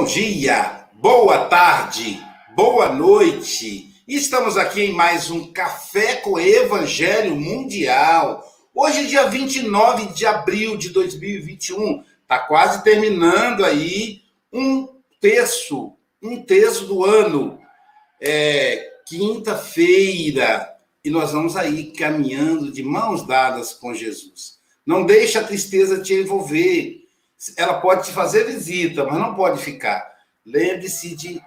Bom dia, boa tarde, boa noite. Estamos aqui em mais um Café com Evangelho Mundial. Hoje, dia 29 de abril de 2021. Está quase terminando aí um terço, um terço do ano. É quinta-feira. E nós vamos aí caminhando de mãos dadas com Jesus. Não deixe a tristeza te envolver ela pode te fazer visita, mas não pode ficar. Lembre-se de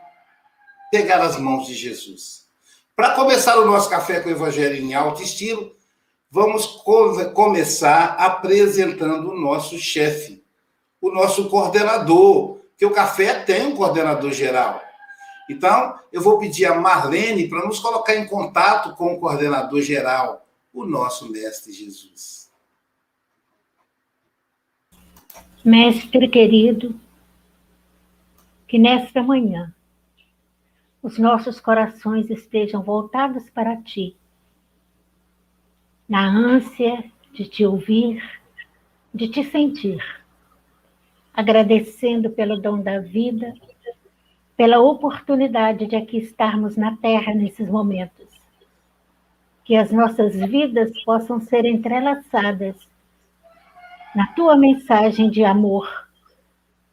pegar as mãos de Jesus. Para começar o nosso café com o Evangelho em alto estilo, vamos começar apresentando o nosso chefe, o nosso coordenador, que o café tem um coordenador geral. Então, eu vou pedir a Marlene para nos colocar em contato com o coordenador geral, o nosso mestre Jesus. Mestre querido, que nesta manhã os nossos corações estejam voltados para ti, na ânsia de te ouvir, de te sentir, agradecendo pelo dom da vida, pela oportunidade de aqui estarmos na Terra nesses momentos. Que as nossas vidas possam ser entrelaçadas na tua mensagem de amor,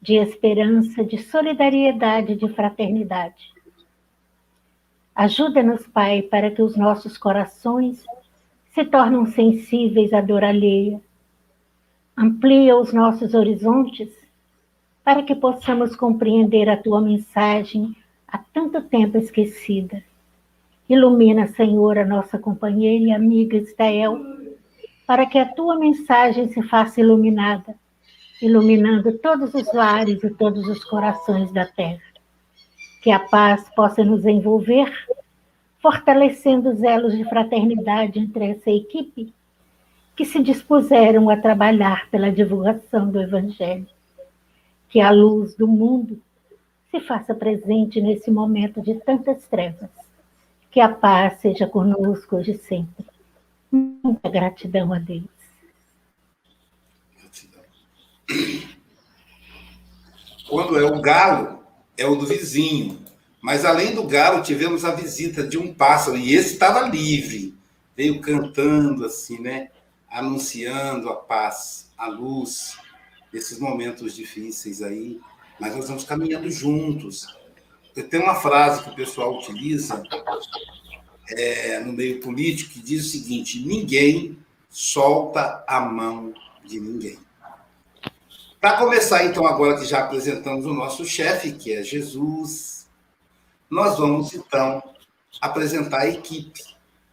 de esperança, de solidariedade, de fraternidade. Ajuda-nos, Pai, para que os nossos corações se tornem sensíveis à dor alheia. Amplia os nossos horizontes para que possamos compreender a tua mensagem há tanto tempo esquecida. Ilumina, Senhor, a nossa companheira e amiga Estael para que a tua mensagem se faça iluminada, iluminando todos os lares e todos os corações da terra. Que a paz possa nos envolver, fortalecendo os elos de fraternidade entre essa equipe que se dispuseram a trabalhar pela divulgação do Evangelho. Que a luz do mundo se faça presente nesse momento de tantas trevas. Que a paz seja conosco hoje e sempre. Muita gratidão a Deus. Gratidão. Quando é o galo, é o do vizinho. Mas além do galo, tivemos a visita de um pássaro, e esse estava livre. Veio cantando assim, né? Anunciando a paz, a luz, nesses momentos difíceis aí. Mas nós vamos caminhando juntos. Tem uma frase que o pessoal utiliza é, no meio político que diz o seguinte: ninguém solta a mão de ninguém. Para começar, então, agora que já apresentamos o nosso chefe, que é Jesus, nós vamos então apresentar a equipe.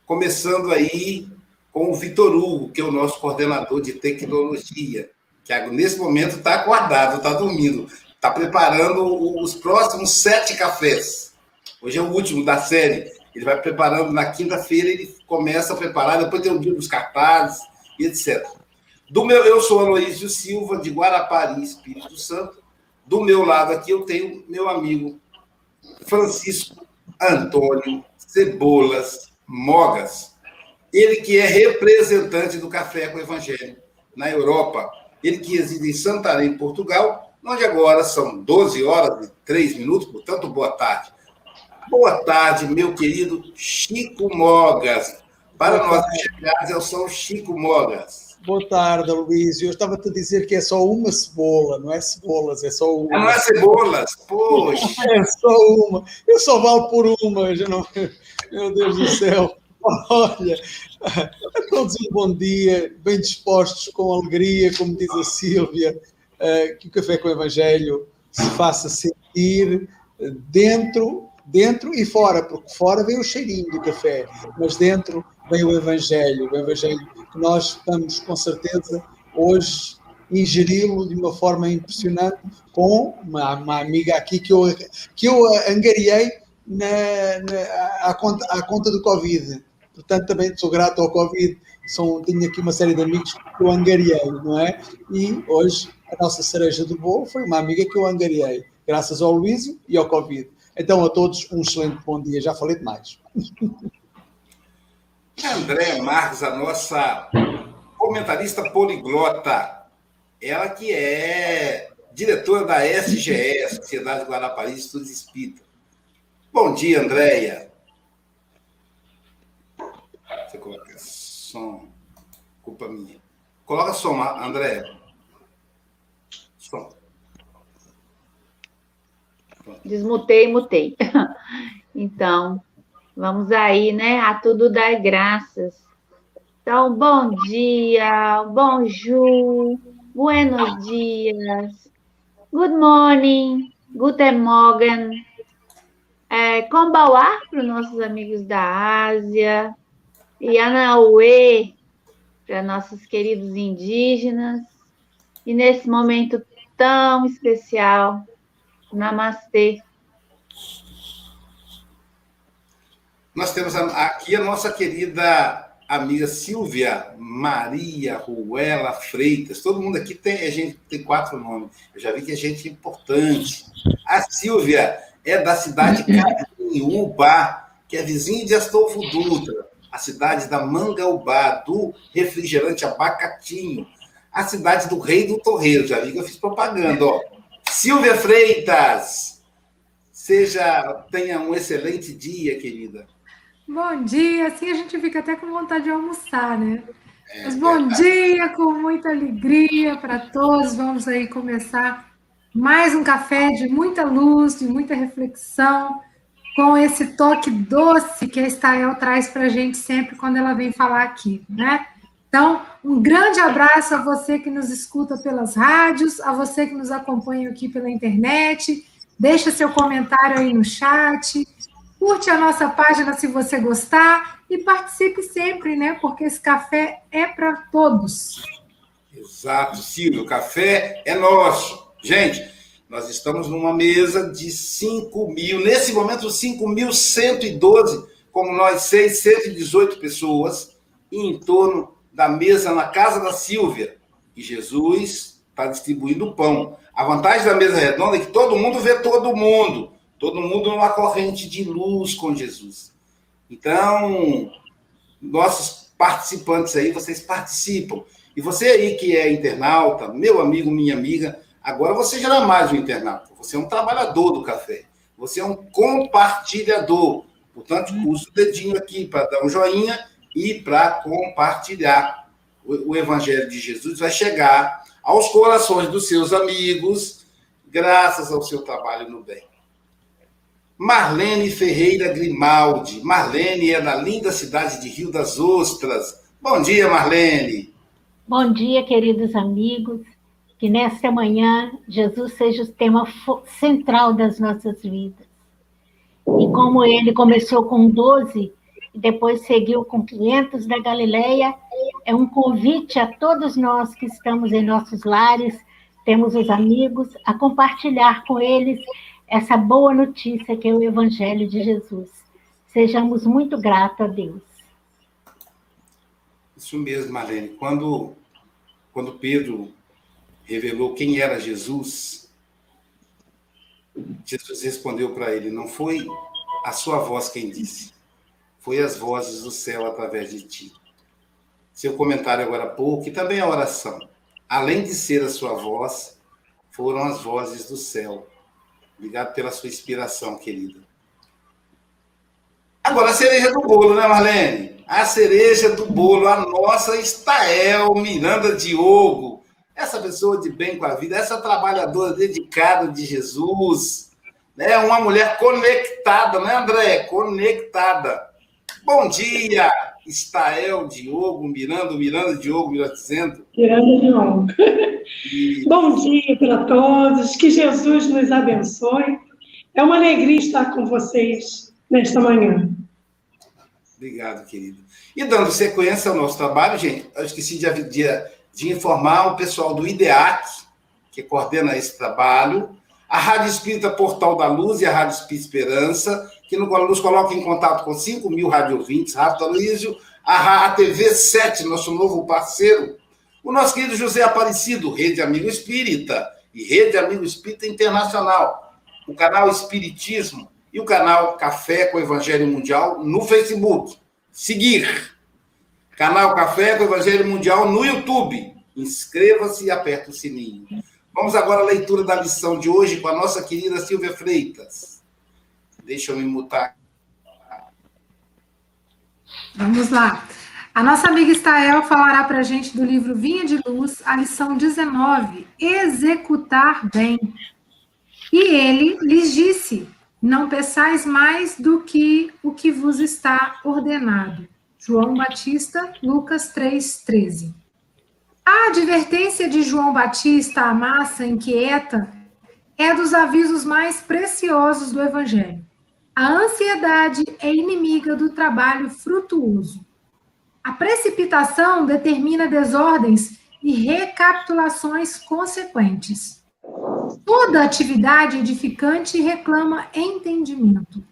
Começando aí com o Vitor Hugo, que é o nosso coordenador de tecnologia, que nesse momento está acordado, está dormindo, está preparando os próximos sete cafés. Hoje é o último da série. Ele vai preparando na quinta-feira, ele começa a preparar, depois tem o dia dos cartazes e etc. Do meu, eu sou Aloysio Silva, de Guarapari, Espírito Santo. Do meu lado aqui eu tenho meu amigo Francisco Antônio Cebolas Mogas. Ele que é representante do Café com o Evangelho na Europa. Ele que reside em Santarém, Portugal, onde agora são 12 horas e 3 minutos, portanto, boa tarde. Boa tarde, meu querido Chico Mogas. Para nós chegados, eu sou o Chico Mogas. Boa tarde, Luiz. Eu estava a dizer que é só uma cebola, não é cebolas, é só uma. Não é cebolas, poxa. É só uma. Eu só valo por uma, já não. Meu Deus do céu. Olha, a todos um bom dia, bem dispostos, com alegria, como diz a Sílvia, eh, que o Café com o Evangelho se faça sentir dentro dentro e fora, porque fora vem o cheirinho do café, mas dentro vem o Evangelho, o Evangelho que nós estamos com certeza hoje ingeri-lo de uma forma impressionante com uma, uma, amiga aqui que eu, que eu angariei na, na, à, conta, à conta do Covid. Portanto, também sou grato ao Covid. São, tenho aqui uma série de amigos que eu angariei, não é? E hoje a nossa cereja do bolo foi uma amiga que eu angariei, graças ao Luísio e ao Covid. Então, a todos, um excelente bom dia. Já falei demais. André Marques, a nossa comentarista poliglota, ela que é diretora da SGE, Sociedade Guarapari de Estudos Espírita. Bom dia, Andréia. Você coloca som. Culpa minha. Coloca som, Andréia. Som. Desmutei, mutei. Então, vamos aí, né? A tudo dar graças. Então, bom dia, bonjour, buenos dias, good morning, guten morgen, é, Kombawa para os nossos amigos da Ásia, e Anauê para nossos queridos indígenas, e nesse momento tão especial, Namastê. Nós temos aqui a nossa querida amiga Silvia Maria Ruela Freitas. Todo mundo aqui tem, a gente tem quatro nomes. Eu já vi que é gente importante. A Silvia é da cidade de Carinhuba, que é vizinha de Astolfo Dutra, a cidade da Mangaubá, do refrigerante Abacatinho, a cidade do Rei do Torreiro. Já vi que eu fiz propaganda, ó. Silvia Freitas, seja tenha um excelente dia, querida. Bom dia, assim a gente fica até com vontade de almoçar, né? É, Mas bom dia, com muita alegria para todos. Vamos aí começar mais um café de muita luz, de muita reflexão, com esse toque doce que a Estael traz para a gente sempre quando ela vem falar aqui, né? Então, um grande abraço a você que nos escuta pelas rádios, a você que nos acompanha aqui pela internet. Deixa seu comentário aí no chat Curte a nossa página se você gostar e participe sempre, né? Porque esse café é para todos. Exato, Cílio. O café é nosso. Gente, nós estamos numa mesa de 5 mil, nesse momento 5.112, como nós, 618 pessoas, em torno da mesa na casa da Silvia. E Jesus está distribuindo pão. A vantagem da mesa redonda é que todo mundo vê todo mundo. Todo mundo numa corrente de luz com Jesus. Então, nossos participantes aí, vocês participam. E você aí que é internauta, meu amigo, minha amiga, agora você já não é mais um internauta, você é um trabalhador do café. Você é um compartilhador. Portanto, usa o dedinho aqui para dar um joinha e para compartilhar. O, o Evangelho de Jesus vai chegar aos corações dos seus amigos, graças ao seu trabalho no bem. Marlene Ferreira Grimaldi. Marlene é da linda cidade de Rio das Ostras. Bom dia, Marlene. Bom dia, queridos amigos. Que nesta manhã Jesus seja o tema central das nossas vidas. E como ele começou com 12 depois seguiu com 500 da Galileia, é um convite a todos nós que estamos em nossos lares, temos os amigos, a compartilhar com eles essa boa notícia que é o Evangelho de Jesus. Sejamos muito gratos a Deus. Isso mesmo, Marlene. Quando, quando Pedro revelou quem era Jesus, Jesus respondeu para ele: Não foi a sua voz quem disse, foi as vozes do céu através de ti. Seu comentário agora há pouco, e também a oração. Além de ser a sua voz, foram as vozes do céu Obrigado pela sua inspiração, querida. Agora, a cereja do bolo, né, Marlene? A cereja do bolo, a nossa Estael Miranda Diogo. Essa pessoa de bem com a vida, essa trabalhadora dedicada de Jesus, né? uma mulher conectada, né, André? Conectada. Bom dia, Estael Diogo, Miranda, Miranda Diogo, melhor dizendo. Miranda Diogo. Bom dia para todos, que Jesus nos abençoe. É uma alegria estar com vocês nesta manhã. Obrigado, querido. E dando sequência ao nosso trabalho, gente, eu esqueci de, de, de informar o pessoal do IDEAC, que coordena esse trabalho, a Rádio Espírita Portal da Luz e a Rádio Espírita Esperança, que nos coloca em contato com 5 mil radiovintes, Rádio Aloysio, a, TV 7, nosso novo parceiro, o nosso querido José Aparecido, Rede Amigo Espírita e Rede Amigo Espírita Internacional, o canal Espiritismo e o canal Café com Evangelho Mundial no Facebook. Seguir. Canal Café com Evangelho Mundial no YouTube. Inscreva-se e aperte o sininho. Vamos agora à leitura da lição de hoje com a nossa querida Silvia Freitas. Deixa eu me mutar. Vamos lá. A nossa amiga Estael falará para a gente do livro Vinha de Luz, a lição 19, Executar Bem. E ele lhes disse: Não peçais mais do que o que vos está ordenado. João Batista, Lucas 3,13. A advertência de João Batista à massa inquieta é dos avisos mais preciosos do Evangelho. A ansiedade é inimiga do trabalho frutuoso. A precipitação determina desordens e recapitulações consequentes. Toda atividade edificante reclama entendimento.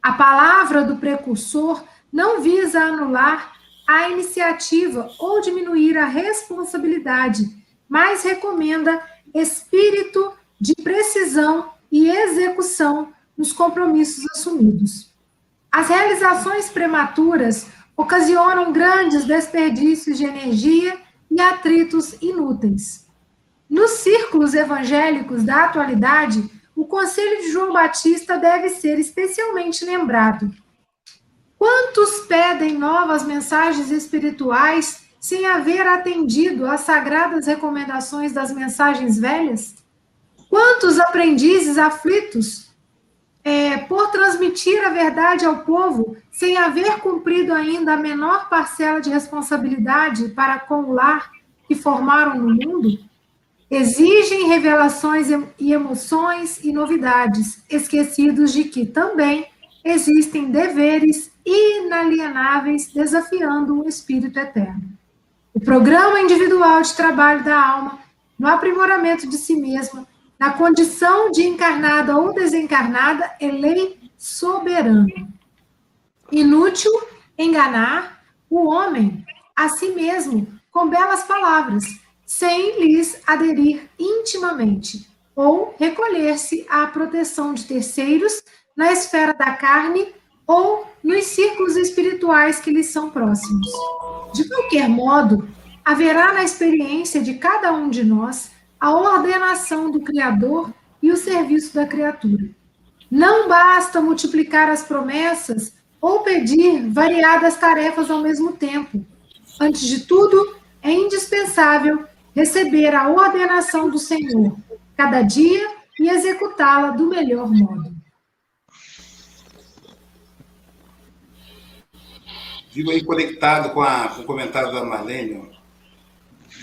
A palavra do precursor não visa anular a iniciativa ou diminuir a responsabilidade, mas recomenda espírito de precisão e execução nos compromissos assumidos. As realizações prematuras ocasionam grandes desperdícios de energia e atritos inúteis. Nos círculos evangélicos da atualidade, o conselho de João Batista deve ser especialmente lembrado. Quantos pedem novas mensagens espirituais sem haver atendido às sagradas recomendações das mensagens velhas? Quantos aprendizes aflitos é, por transmitir a verdade ao povo sem haver cumprido ainda a menor parcela de responsabilidade para com o lar que formaram no mundo? exigem revelações e emoções e novidades, esquecidos de que também existem deveres inalienáveis desafiando o espírito eterno. O programa individual de trabalho da alma, no aprimoramento de si mesma, na condição de encarnada ou desencarnada, é lei soberana. Inútil enganar o homem a si mesmo com belas palavras, sem lhes aderir intimamente, ou recolher-se à proteção de terceiros na esfera da carne ou nos círculos espirituais que lhes são próximos. De qualquer modo, haverá na experiência de cada um de nós a ordenação do Criador e o serviço da criatura. Não basta multiplicar as promessas ou pedir variadas tarefas ao mesmo tempo. Antes de tudo, é indispensável receber a ordenação do Senhor cada dia e executá-la do melhor modo. Vivo aí conectado com, a, com o comentário da Marlene,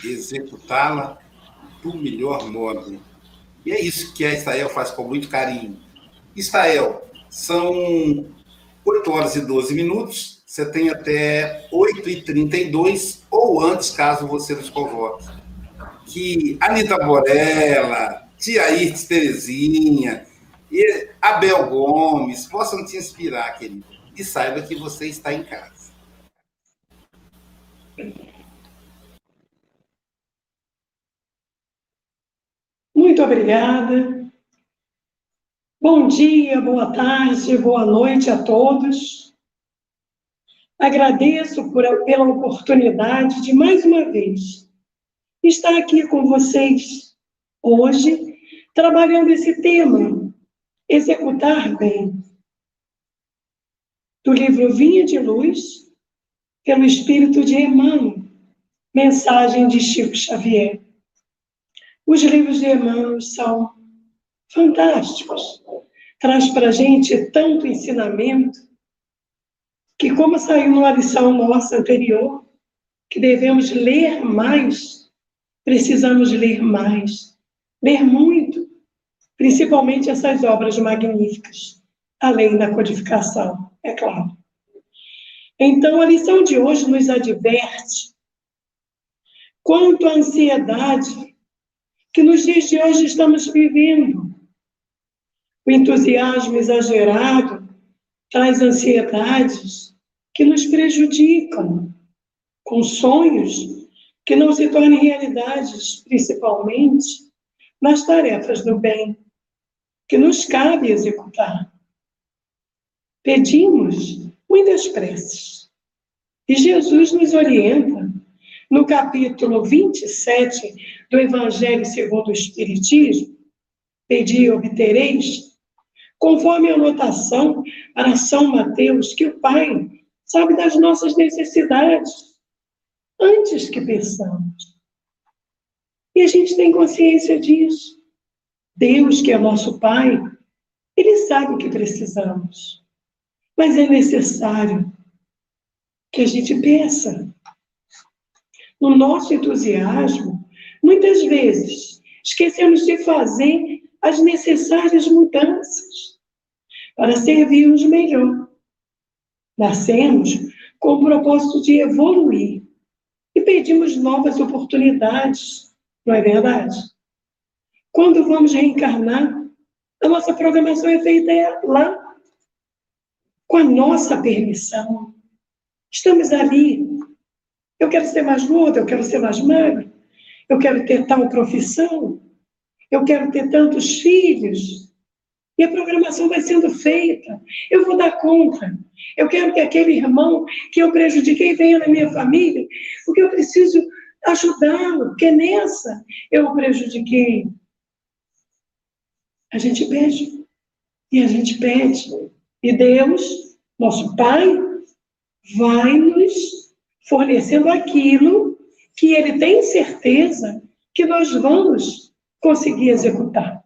executá-la do melhor modo. E é isso que a Israel faz com muito carinho. Israel, são 8 horas e 12 minutos, você tem até 8h32 ou antes, caso você nos convoque que Anitta Borella, Tia Irtes Terezinha, e Abel Gomes possam te inspirar, querido. E saiba que você está em casa. Muito obrigada. Bom dia, boa tarde, boa noite a todos. Agradeço por, pela oportunidade de, mais uma vez, estar aqui com vocês hoje, trabalhando esse tema, executar bem. Do livro Vinha de Luz, pelo Espírito de Emmanuel, mensagem de Chico Xavier. Os livros de Emmanuel são fantásticos. Traz para a gente tanto ensinamento que, como saiu numa lição nossa anterior, que devemos ler mais Precisamos ler mais, ler muito, principalmente essas obras magníficas, além da codificação, é claro. Então, a lição de hoje nos adverte quanto à ansiedade que nos dias de hoje estamos vivendo. O entusiasmo exagerado traz ansiedades que nos prejudicam, com sonhos que não se tornem realidades, principalmente nas tarefas do bem que nos cabe executar. Pedimos muitas preces e Jesus nos orienta no capítulo 27 do Evangelho segundo o Espiritismo, pedi e obtereis, conforme a anotação para São Mateus, que o Pai sabe das nossas necessidades antes que pensamos. E a gente tem consciência disso. Deus, que é nosso Pai, Ele sabe o que precisamos. Mas é necessário que a gente peça. No nosso entusiasmo, muitas vezes, esquecemos de fazer as necessárias mudanças para servirmos melhor. Nascemos com o propósito de evoluir e pedimos novas oportunidades, não é verdade? Quando vamos reencarnar, a nossa programação é feita lá, com a nossa permissão. Estamos ali. Eu quero ser mais gordo, eu quero ser mais magro, eu quero ter tal profissão, eu quero ter tantos filhos. E a programação vai sendo feita. Eu vou dar conta. Eu quero que aquele irmão que eu prejudiquei venha na minha família, porque eu preciso ajudá-lo, porque nessa eu o prejudiquei. A gente pede. E a gente pede. E Deus, nosso Pai, vai nos fornecendo aquilo que Ele tem certeza que nós vamos conseguir executar.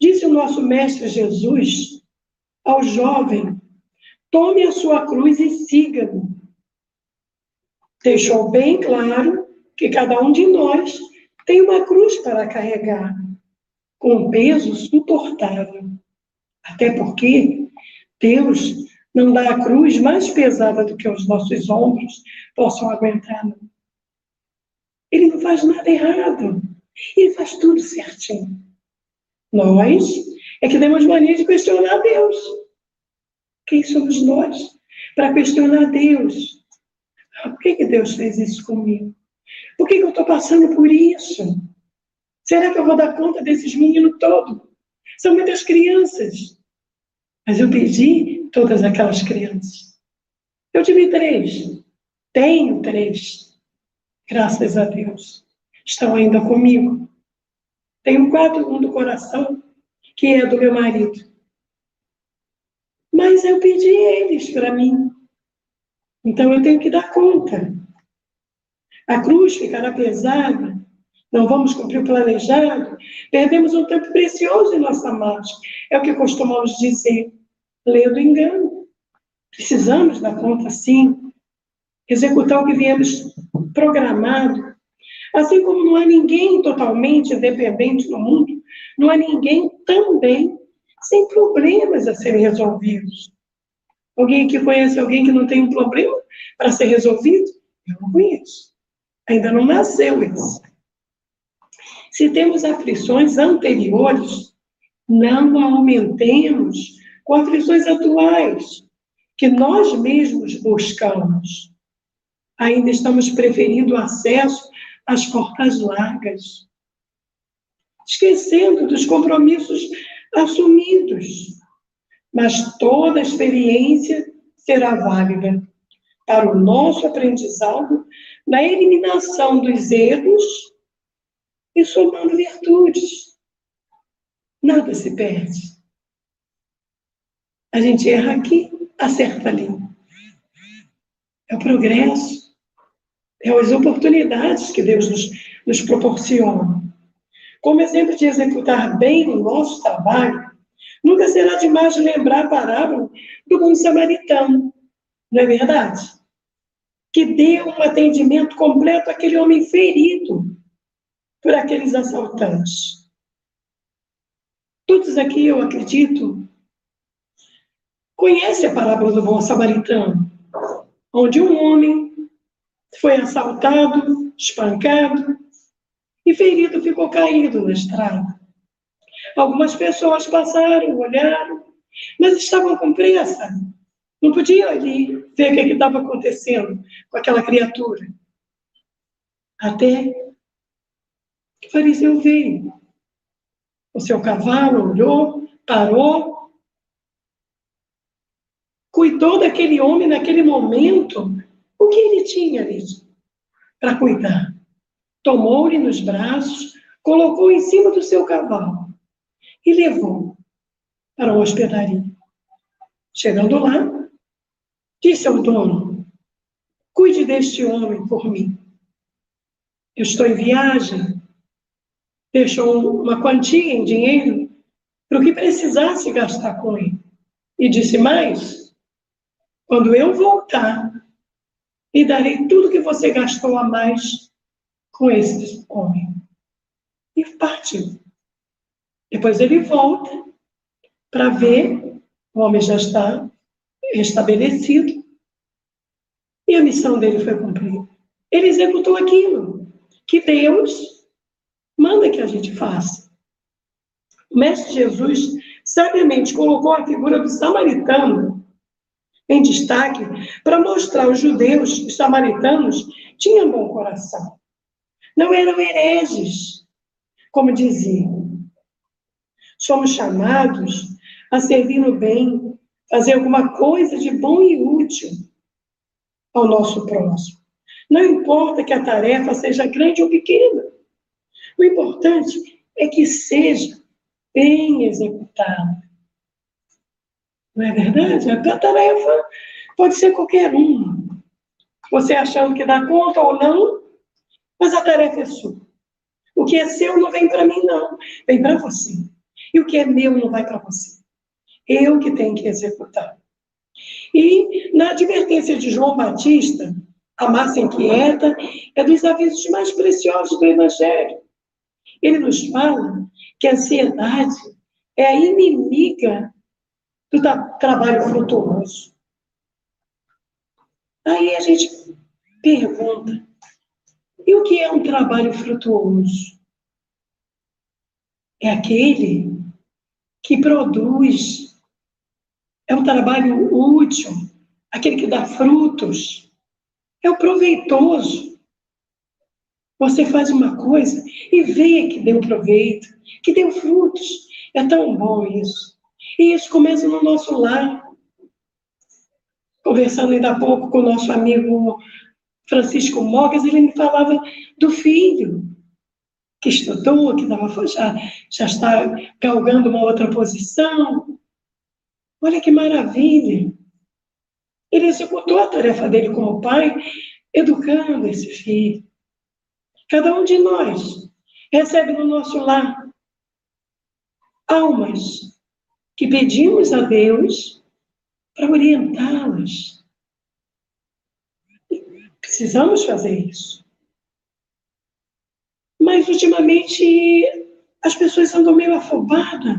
Disse o nosso Mestre Jesus ao jovem: tome a sua cruz e siga-me. Deixou bem claro que cada um de nós tem uma cruz para carregar, com peso suportável. Até porque Deus não dá a cruz mais pesada do que os nossos ombros possam aguentar. Ele não faz nada errado. Ele faz tudo certinho. Nós é que temos mania de questionar Deus. Quem somos nós para questionar Deus? Por que, que Deus fez isso comigo? Por que, que eu estou passando por isso? Será que eu vou dar conta desses meninos todos? São muitas crianças. Mas eu perdi todas aquelas crianças. Eu tive três. Tenho três. Graças a Deus estão ainda comigo. Tenho quatro, um do coração, que é do meu marido. Mas eu pedi eles para mim. Então eu tenho que dar conta. A cruz ficará pesada, não vamos cumprir o planejado, perdemos um tempo precioso em nossa marcha. É o que costumamos dizer, lendo engano. Precisamos dar conta, sim, executar o que viemos programado, Assim como não há ninguém totalmente independente no mundo, não há ninguém também sem problemas a serem resolvidos. Alguém que conhece alguém que não tem um problema para ser resolvido? Eu não conheço. Ainda não nasceu esse. Se temos aflições anteriores, não aumentemos com aflições atuais, que nós mesmos buscamos. Ainda estamos preferindo acesso as portas largas, esquecendo dos compromissos assumidos. Mas toda experiência será válida para o nosso aprendizado na eliminação dos erros e somando virtudes. Nada se perde. A gente erra aqui, acerta ali. É o progresso é as oportunidades que Deus nos, nos proporciona. Como exemplo de executar bem o nosso trabalho, nunca será demais lembrar a parábola do bom samaritano, não é verdade? Que deu um atendimento completo àquele homem ferido por aqueles assaltantes. Todos aqui, eu acredito, conhecem a parábola do bom samaritano, onde um homem foi assaltado, espancado e ferido ficou caído na estrada. Algumas pessoas passaram, olharam, mas estavam com pressa. Não podiam ali ver o que estava acontecendo com aquela criatura. Até o fariseu veio. O seu cavalo olhou, parou, cuidou daquele homem naquele momento o que ele tinha ali? para cuidar. Tomou-lhe nos braços, colocou em cima do seu cavalo e levou para a hospedaria. Chegando lá, disse ao dono: Cuide deste homem por mim. Eu estou em viagem. Deixou uma quantia em dinheiro para o que precisasse gastar com ele. E disse mais: Quando eu voltar, lhe darei tudo que você gastou a mais com esse homem. E partiu. Depois ele volta para ver, o homem já está estabelecido, e a missão dele foi cumprida. Ele executou aquilo que Deus manda que a gente faça. O Mestre Jesus sabiamente colocou a figura do samaritano em destaque para mostrar aos judeus que os samaritanos tinham bom coração. Não eram hereges, como diziam. Somos chamados a servir no bem, fazer alguma coisa de bom e útil ao nosso próximo. Não importa que a tarefa seja grande ou pequena. O importante é que seja bem executada. Não é verdade? A tarefa pode ser qualquer uma. Você achando que dá conta ou não, mas a tarefa é sua. O que é seu não vem para mim, não. Vem para você. E o que é meu não vai para você. Eu que tenho que executar. E na advertência de João Batista, a massa inquieta é dos avisos mais preciosos do Evangelho. Ele nos fala que a ansiedade é a inimiga do trabalho frutuoso. Aí a gente pergunta: e o que é um trabalho frutuoso? É aquele que produz, é um trabalho útil, aquele que dá frutos, é o proveitoso. Você faz uma coisa e vê que deu proveito, que deu frutos. É tão bom isso. E isso começa no nosso lar. Conversando ainda há pouco com o nosso amigo Francisco Mogas, ele me falava do filho que estudou, que tava, já, já está galgando uma outra posição. Olha que maravilha! Ele executou a tarefa dele como pai, educando esse filho. Cada um de nós recebe no nosso lar almas que pedimos a Deus para orientá-las. Precisamos fazer isso. Mas ultimamente as pessoas andam meio afobadas.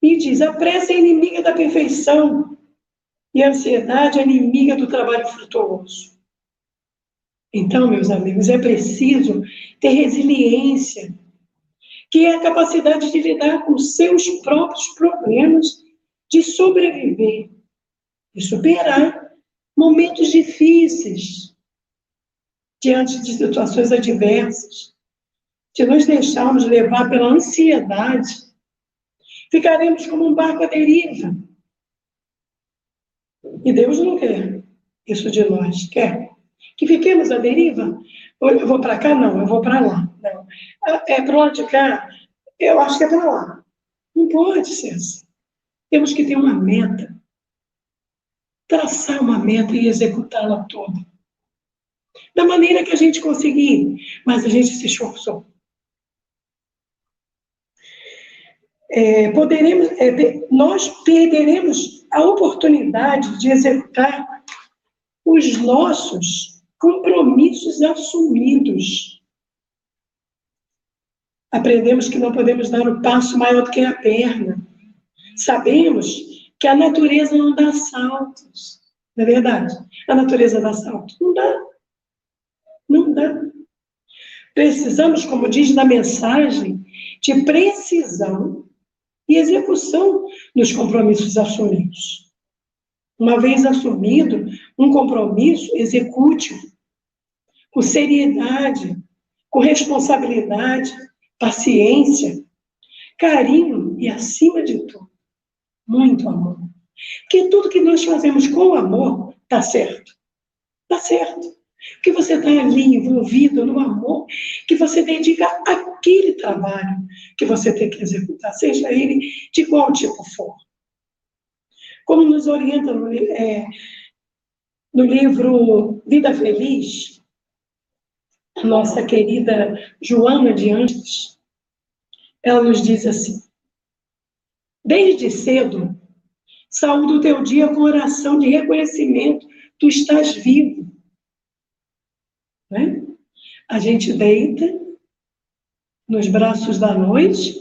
E diz: a pressa é inimiga da perfeição e a ansiedade é inimiga do trabalho frutuoso. Então, meus amigos, é preciso ter resiliência, que é a capacidade de lidar com seus próprios problemas, de sobreviver e superar momentos difíceis diante de situações adversas. Se nos deixarmos levar pela ansiedade, ficaremos como um barco à deriva. E Deus não quer isso de nós, quer que fiquemos à deriva. Eu vou para cá? Não, eu vou para lá. Não. É para lado de cá? Eu acho que é para lá. Não pode ser assim. Temos que ter uma meta. Traçar uma meta e executá-la toda. Da maneira que a gente conseguir, mas a gente se esforçou. É, poderemos, é, nós perderemos a oportunidade de executar os nossos compromissos assumidos. Aprendemos que não podemos dar o um passo maior do que a perna. Sabemos que a natureza não dá saltos. Não é verdade? A natureza dá saltos. Não dá. Não dá. Precisamos, como diz na mensagem, de precisão e execução dos compromissos assumidos. Uma vez assumido um compromisso, execute-o com seriedade, com responsabilidade, paciência, carinho e, acima de tudo, muito amor. Porque tudo que nós fazemos com amor está certo. Está certo. que você está ali envolvido no amor, que você dedica aquele trabalho que você tem que executar, seja ele de qual tipo for. Como nos orienta no, é, no livro Vida Feliz, a nossa querida Joana de Anjos, ela nos diz assim: Desde cedo, saúde o teu dia com oração de reconhecimento, tu estás vivo. Né? A gente deita nos braços da noite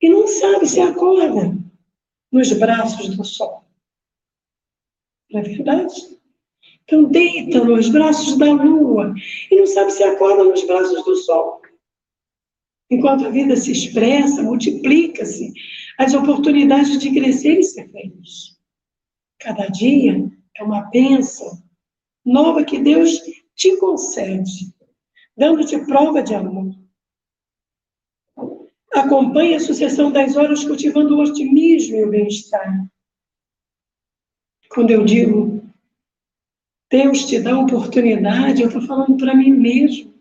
e não sabe se acorda nos braços do sol. Não é verdade? Então, deita nos braços da lua e não sabe se acorda nos braços do sol. Enquanto a vida se expressa, multiplica-se, as oportunidades de crescer e ser feliz. Cada dia é uma bênção nova que Deus te concede, dando-te prova de amor. Acompanhe a sucessão das horas cultivando o otimismo e o bem-estar. Quando eu digo Deus te dá oportunidade, eu estou falando para mim mesmo.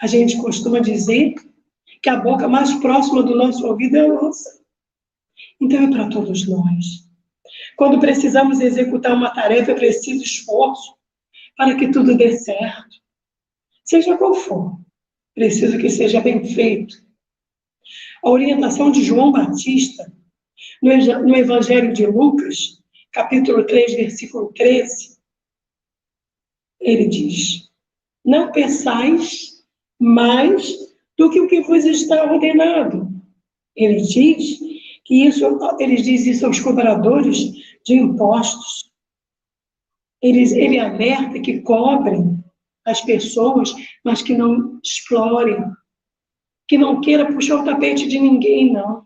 A gente costuma dizer que a boca mais próxima do nosso ouvido é a nossa. Então é para todos nós. Quando precisamos executar uma tarefa, é preciso esforço para que tudo dê certo. Seja qual for, preciso que seja bem feito. A orientação de João Batista, no Evangelho de Lucas, capítulo 3, versículo 13, ele diz: Não pensais mais do que o que vos está ordenado. Ele diz que isso, ele diz isso aos cobradores de impostos. Ele alerta que cobrem as pessoas, mas que não explorem, que não queira puxar o tapete de ninguém, não.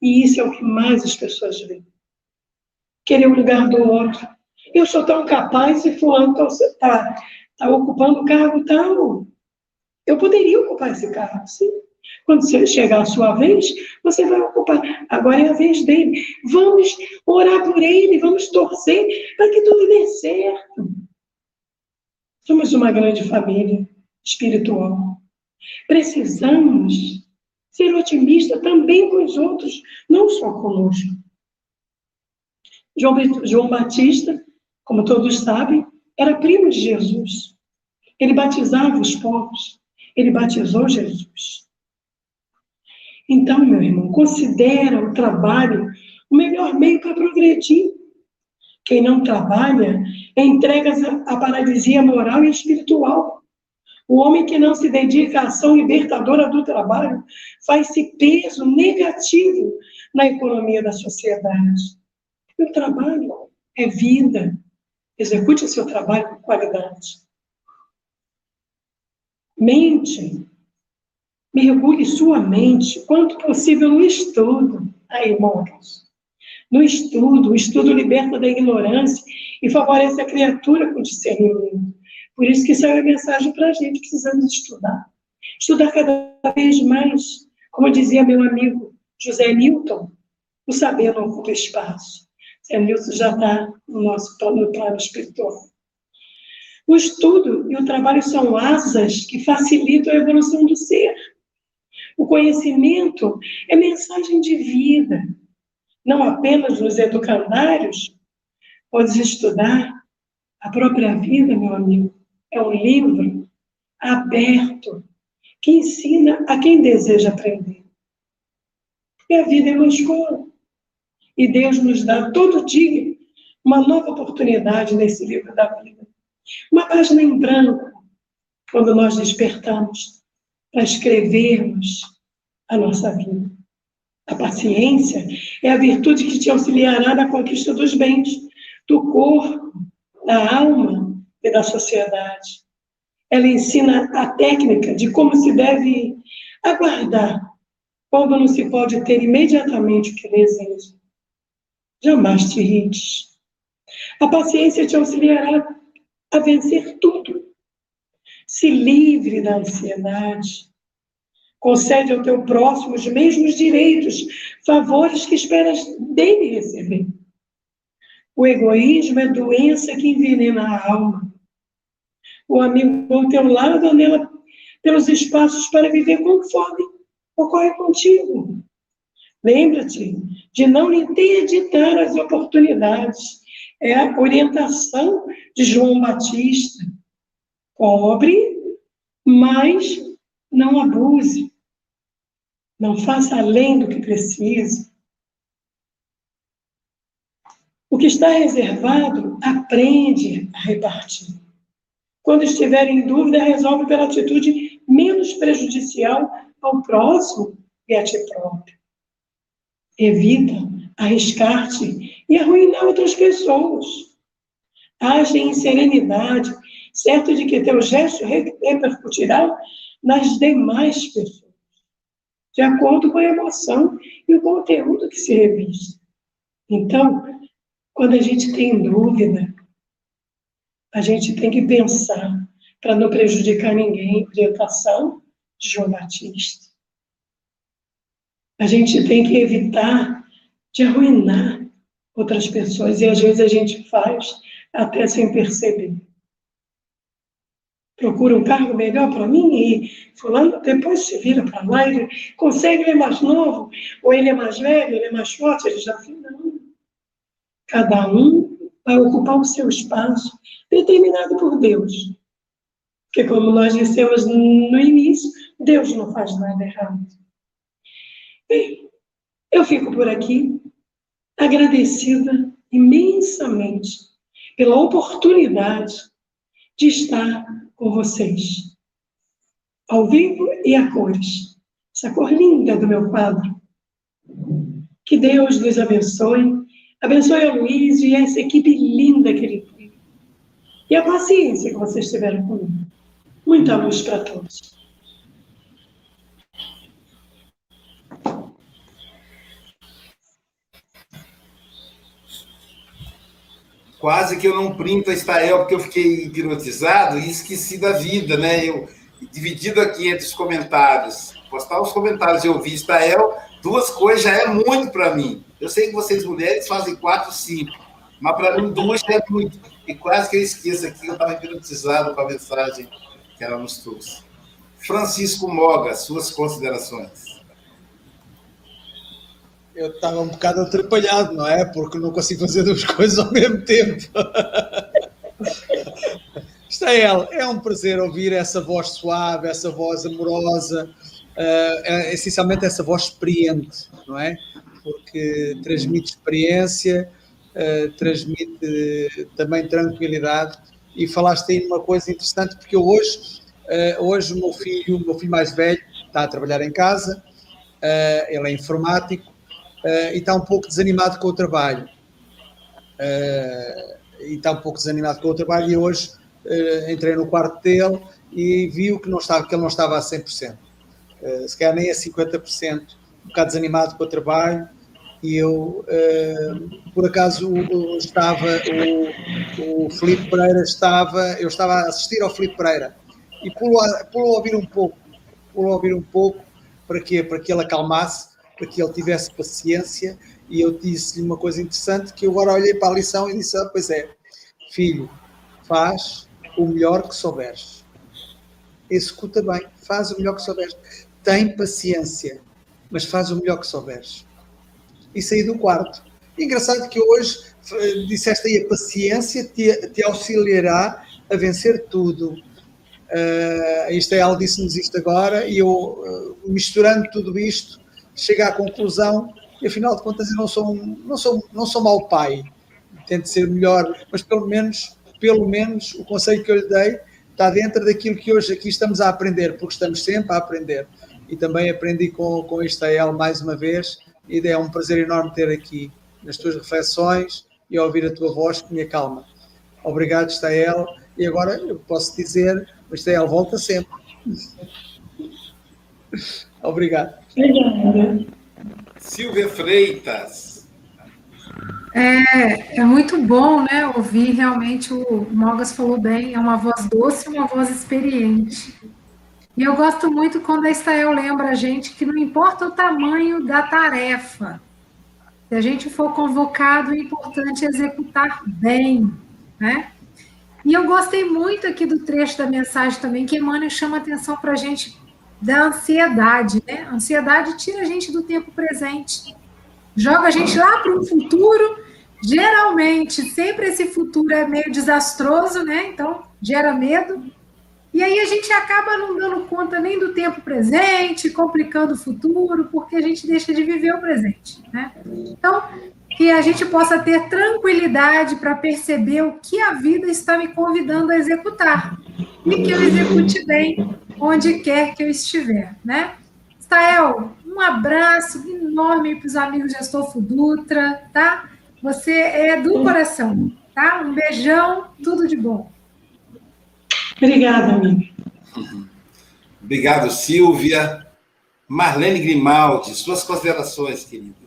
E isso é o que mais as pessoas veem. Querer o lugar do outro. Eu sou tão capaz e fulano está tá, tá ocupando o cargo tal. Eu poderia ocupar esse cargo, sim. Quando chegar a sua vez, você vai ocupar. Agora é a vez dele. Vamos orar por ele, vamos torcer para que tudo dê certo. Somos uma grande família espiritual. Precisamos ser otimistas também com os outros, não só conosco. João, João Batista, como todos sabem, era primo de Jesus. Ele batizava os povos. Ele batizou Jesus. Então, meu irmão, considera o trabalho o melhor meio para progredir. Quem não trabalha entrega a paralisia moral e espiritual. O homem que não se dedica à ação libertadora do trabalho faz-se peso negativo na economia da sociedade. O trabalho é vida. Execute o seu trabalho com qualidade. Mente. Mergulhe sua mente, quanto possível, no estudo. Aí, irmãos. No estudo, o estudo liberta da ignorância e favorece a criatura com discernimento. Por isso que saiu a mensagem para a gente, precisamos estudar. Estudar cada vez mais. Como dizia meu amigo José Newton, o saber não ocupa espaço. José Newton já está no nosso plano, no plano espiritual. O estudo e o trabalho são asas que facilitam a evolução do ser. O conhecimento é mensagem de vida, não apenas nos educandários. Podes estudar a própria vida, meu amigo. É um livro aberto que ensina a quem deseja aprender. E a vida é uma escola. E Deus nos dá todo dia uma nova oportunidade nesse livro da vida. Uma página em branco, quando nós despertamos para escrevermos a nossa vida. A paciência é a virtude que te auxiliará na conquista dos bens, do corpo, da alma e da sociedade. Ela ensina a técnica de como se deve aguardar quando não se pode ter imediatamente o que deseja. Jamais te irrites. A paciência te auxiliará a vencer tudo. Se livre da ansiedade. Concede ao teu próximo os mesmos direitos, favores que esperas dele receber. O egoísmo é doença que envenena a alma. O amigo ao teu lado, nela pelos espaços para viver conforme ocorre contigo. Lembra-te de não interditar as oportunidades. É a orientação de João Batista. Cobre, mas não abuse. Não faça além do que precisa. O que está reservado, aprende a repartir. Quando estiver em dúvida, resolve pela atitude menos prejudicial ao próximo e a ti próprio. Evita arriscar-te e arruinar outras pessoas. Age em serenidade, certo de que teu gesto repercutirá nas demais pessoas, de acordo com a emoção e o conteúdo que se revista. Então, quando a gente tem dúvida, a gente tem que pensar para não prejudicar ninguém, orientação de João Batista. A gente tem que evitar de arruinar outras pessoas, e às vezes a gente faz até sem perceber. Procura um cargo melhor para mim e fulano depois se vira para lá, ele consegue, ele é mais novo, ou ele é mais velho, ele é mais forte, ele já não. Cada um vai ocupar o seu espaço determinado por Deus. Porque, como nós dissemos no início, Deus não faz nada errado. Bem, eu fico por aqui agradecida imensamente pela oportunidade de estar com vocês, ao vivo e a cores. Essa cor linda do meu quadro. Que Deus nos abençoe Abençoe a Luiz e essa equipe linda que ele tem. E a paciência que vocês tiveram comigo. Muita luz para todos. Quase que eu não printo a Estael, porque eu fiquei hipnotizado e esqueci da vida, né? Eu, dividido aqui entre os comentários, postar os comentários e ouvir Estael, duas coisas já é muito para mim. Eu sei que vocês mulheres fazem quatro, cinco, mas para mim duas é muito. E quase que eu esqueço aqui, eu estava hipnotizado com a mensagem que ela nos trouxe. Francisco Moga, suas considerações. Eu estava um bocado atrapalhado, não é? Porque não consigo fazer duas coisas ao mesmo tempo. Está ela. É um prazer ouvir essa voz suave, essa voz amorosa, uh, é, essencialmente essa voz experiente, não é? Porque transmite experiência, uh, transmite também tranquilidade. E falaste aí numa coisa interessante, porque hoje, uh, hoje o meu filho, o meu filho mais velho, está a trabalhar em casa, uh, ele é informático e está um pouco desanimado com o trabalho. e está um pouco desanimado com o trabalho e hoje entrei no quarto dele e viu que, não estava, que ele não estava a 100%. Uh, se calhar nem a 50%, um bocado desanimado com o trabalho, e eu, uh, por acaso, estava, o, o Felipe Pereira estava, eu estava a assistir ao Felipe Pereira e pulo a, a ouvir um pouco, pulo a ouvir um pouco, para quê? Para que ele acalmasse, para que ele tivesse paciência e eu disse-lhe uma coisa interessante que eu agora olhei para a lição e disse, ah, pois é, filho, faz o melhor que souberes. Executa bem, faz o melhor que souberes. Tem paciência, mas faz o melhor que souberes e saí do quarto. Engraçado que hoje eh, disseste aí a paciência te, te auxiliará a vencer tudo. Uh, isto é, ela disse-nos isto agora e eu, uh, misturando tudo isto, chego à conclusão que afinal de contas eu não sou, um, não sou, não sou mau pai, tento ser melhor, mas pelo menos, pelo menos o conselho que eu lhe dei está dentro daquilo que hoje aqui estamos a aprender, porque estamos sempre a aprender. E também aprendi com, com a mais uma vez, e é um prazer enorme ter aqui nas tuas reflexões e ouvir a tua voz que me acalma. Obrigado, Estael. E agora eu posso dizer, o Estael volta sempre. Obrigado. Silvia Freitas. É, é muito bom, né, ouvir realmente o Mogas falou bem, é uma voz doce, uma voz experiente. E eu gosto muito quando a Estael lembra a gente que não importa o tamanho da tarefa, se a gente for convocado, é importante executar bem, né? E eu gostei muito aqui do trecho da mensagem também, que Emmanuel chama atenção para a gente da ansiedade, né? A ansiedade tira a gente do tempo presente, joga a gente lá para um futuro. Geralmente, sempre esse futuro é meio desastroso, né? Então, gera medo. E aí a gente acaba não dando conta nem do tempo presente, complicando o futuro, porque a gente deixa de viver o presente. Né? Então, que a gente possa ter tranquilidade para perceber o que a vida está me convidando a executar. E que eu execute bem onde quer que eu estiver. Né? Stael, um abraço enorme para os amigos de Astolfo Dutra, tá? Você é do coração, tá? Um beijão, tudo de bom. Obrigada, amiga. Obrigado, Silvia. Marlene Grimaldi, suas considerações, querida.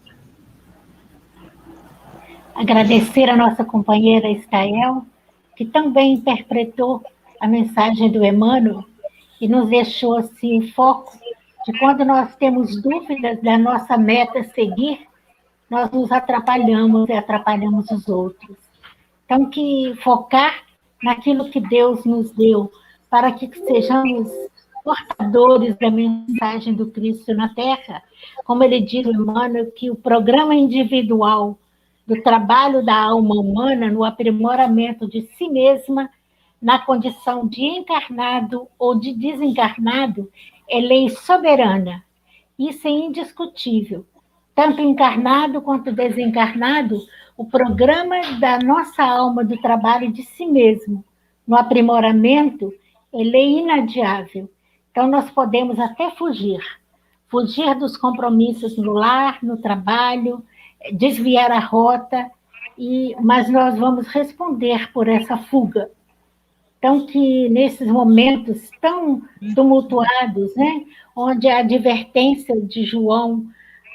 Agradecer a nossa companheira Estael, que também interpretou a mensagem do Emmanuel e nos deixou assim o foco de quando nós temos dúvidas da nossa meta seguir, nós nos atrapalhamos e atrapalhamos os outros. Então, que focar naquilo que Deus nos deu, para que sejamos portadores da mensagem do Cristo na Terra. Como ele diz, Emmanuel, que o programa individual do trabalho da alma humana no aprimoramento de si mesma, na condição de encarnado ou de desencarnado, é lei soberana. Isso é indiscutível. Tanto encarnado quanto desencarnado, o programa da nossa alma do trabalho de si mesmo, no aprimoramento, ele é inadiável. Então, nós podemos até fugir fugir dos compromissos no lar, no trabalho, desviar a rota, e, mas nós vamos responder por essa fuga. Então, que nesses momentos tão tumultuados, né, onde a advertência de João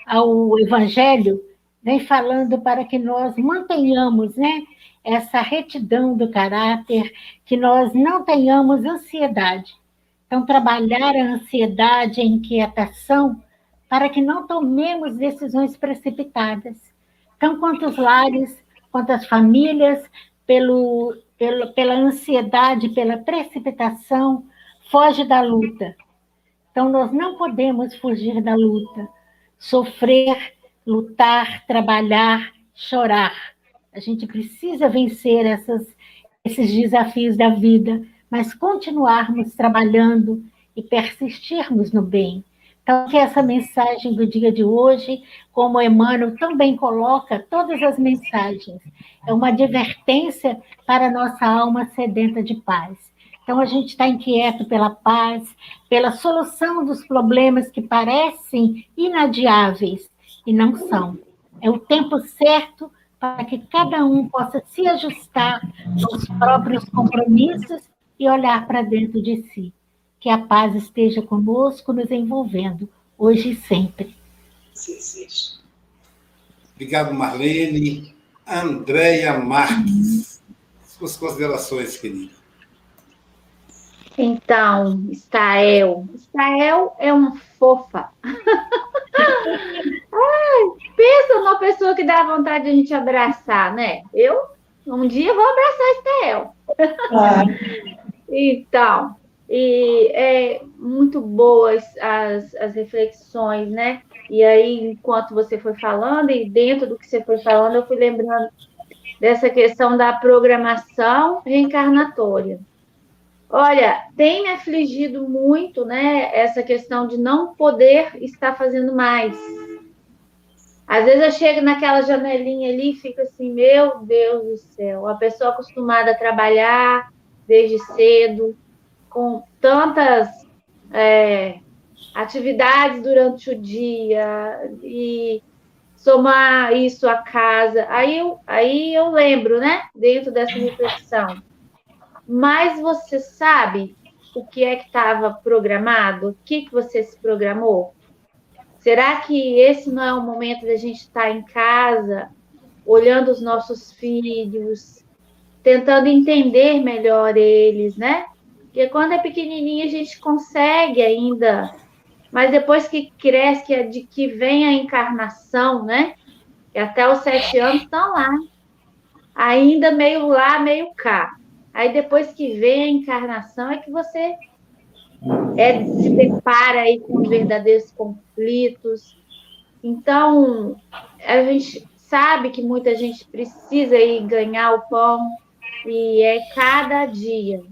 ao Evangelho vem falando para que nós mantenhamos né, essa retidão do caráter, que nós não tenhamos ansiedade. Então, trabalhar a ansiedade, a inquietação, para que não tomemos decisões precipitadas. Então, quantos lares, quantas famílias, pelo, pelo, pela ansiedade, pela precipitação, foge da luta. Então, nós não podemos fugir da luta. Sofrer lutar, trabalhar, chorar. A gente precisa vencer essas, esses desafios da vida, mas continuarmos trabalhando e persistirmos no bem. Então, que essa mensagem do dia de hoje, como Emmanuel também coloca, todas as mensagens, é uma advertência para nossa alma sedenta de paz. Então, a gente está inquieto pela paz, pela solução dos problemas que parecem inadiáveis, e não são. É o tempo certo para que cada um possa se ajustar aos próprios compromissos e olhar para dentro de si. Que a paz esteja conosco, nos envolvendo, hoje e sempre. Sim, sim. Obrigado, Marlene. Andréia Marques. Suas considerações, querida. Então, Stael. Stael é uma fofa. Pensa numa pessoa que dá vontade de a gente abraçar, né? Eu, um dia, vou abraçar Stael. Ah. então, e é muito boas as, as reflexões, né? E aí, enquanto você foi falando, e dentro do que você foi falando, eu fui lembrando dessa questão da programação reencarnatória. Olha, tem me afligido muito, né, essa questão de não poder estar fazendo mais. Às vezes eu chego naquela janelinha ali e fico assim, meu Deus do céu, a pessoa acostumada a trabalhar desde cedo, com tantas é, atividades durante o dia e somar isso à casa. Aí eu, aí eu lembro, né, dentro dessa reflexão mas você sabe o que é que estava programado? O que, que você se programou? Será que esse não é o momento da gente estar em casa, olhando os nossos filhos, tentando entender melhor eles, né? Porque quando é pequenininho a gente consegue ainda, mas depois que cresce, que, é de que vem a encarnação, né? E até os sete anos estão lá, ainda meio lá, meio cá. Aí depois que vem a encarnação é que você é, se depara aí com os verdadeiros conflitos. Então, a gente sabe que muita gente precisa ir ganhar o pão e é cada dia.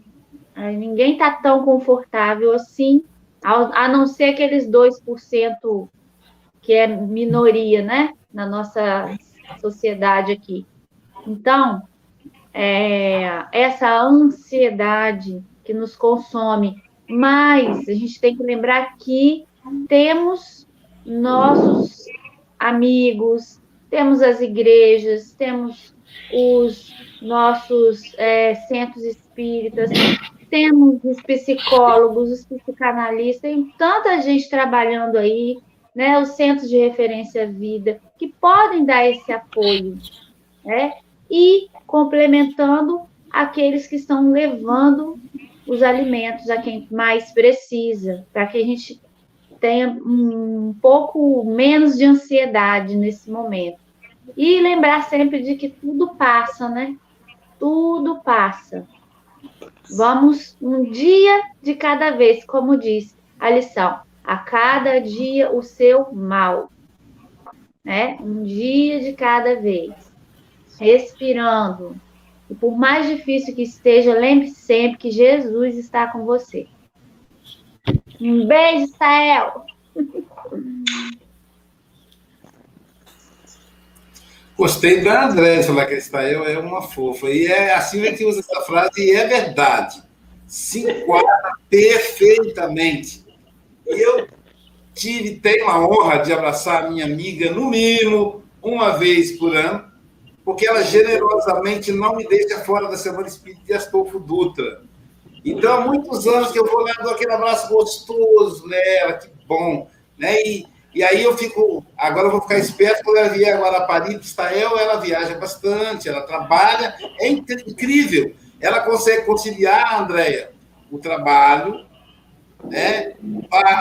Ninguém está tão confortável assim, a não ser aqueles 2% que é minoria, né, na nossa sociedade aqui. Então, é, essa ansiedade que nos consome, mas a gente tem que lembrar que temos nossos amigos, temos as igrejas, temos os nossos é, centros espíritas, temos os psicólogos, os psicanalistas, tem tanta gente trabalhando aí, né, os centros de referência à vida, que podem dar esse apoio, né, e complementando aqueles que estão levando os alimentos a quem mais precisa, para que a gente tenha um pouco menos de ansiedade nesse momento. E lembrar sempre de que tudo passa, né? Tudo passa. Vamos um dia de cada vez, como diz a lição. A cada dia o seu mal. Né? Um dia de cada vez. Respirando. E por mais difícil que esteja, lembre sempre que Jesus está com você. Um beijo, Sael! Gostei da André falar que Israel é uma fofa. E é assim que usa essa frase, e é verdade. Se enquadra perfeitamente. Eu tive, tenho a honra de abraçar a minha amiga, no mínimo, uma vez por ano, porque ela generosamente não me deixa fora da Semana Espírita de Astolfo Dutra. Então, há muitos anos que eu vou lá, dou aquele abraço gostoso nela, que bom. Né? E e aí eu fico, agora eu vou ficar esperto quando ela vier a Paris, Israel, ela viaja bastante, ela trabalha, é incrível. Ela consegue conciliar, Andréia, o trabalho, né?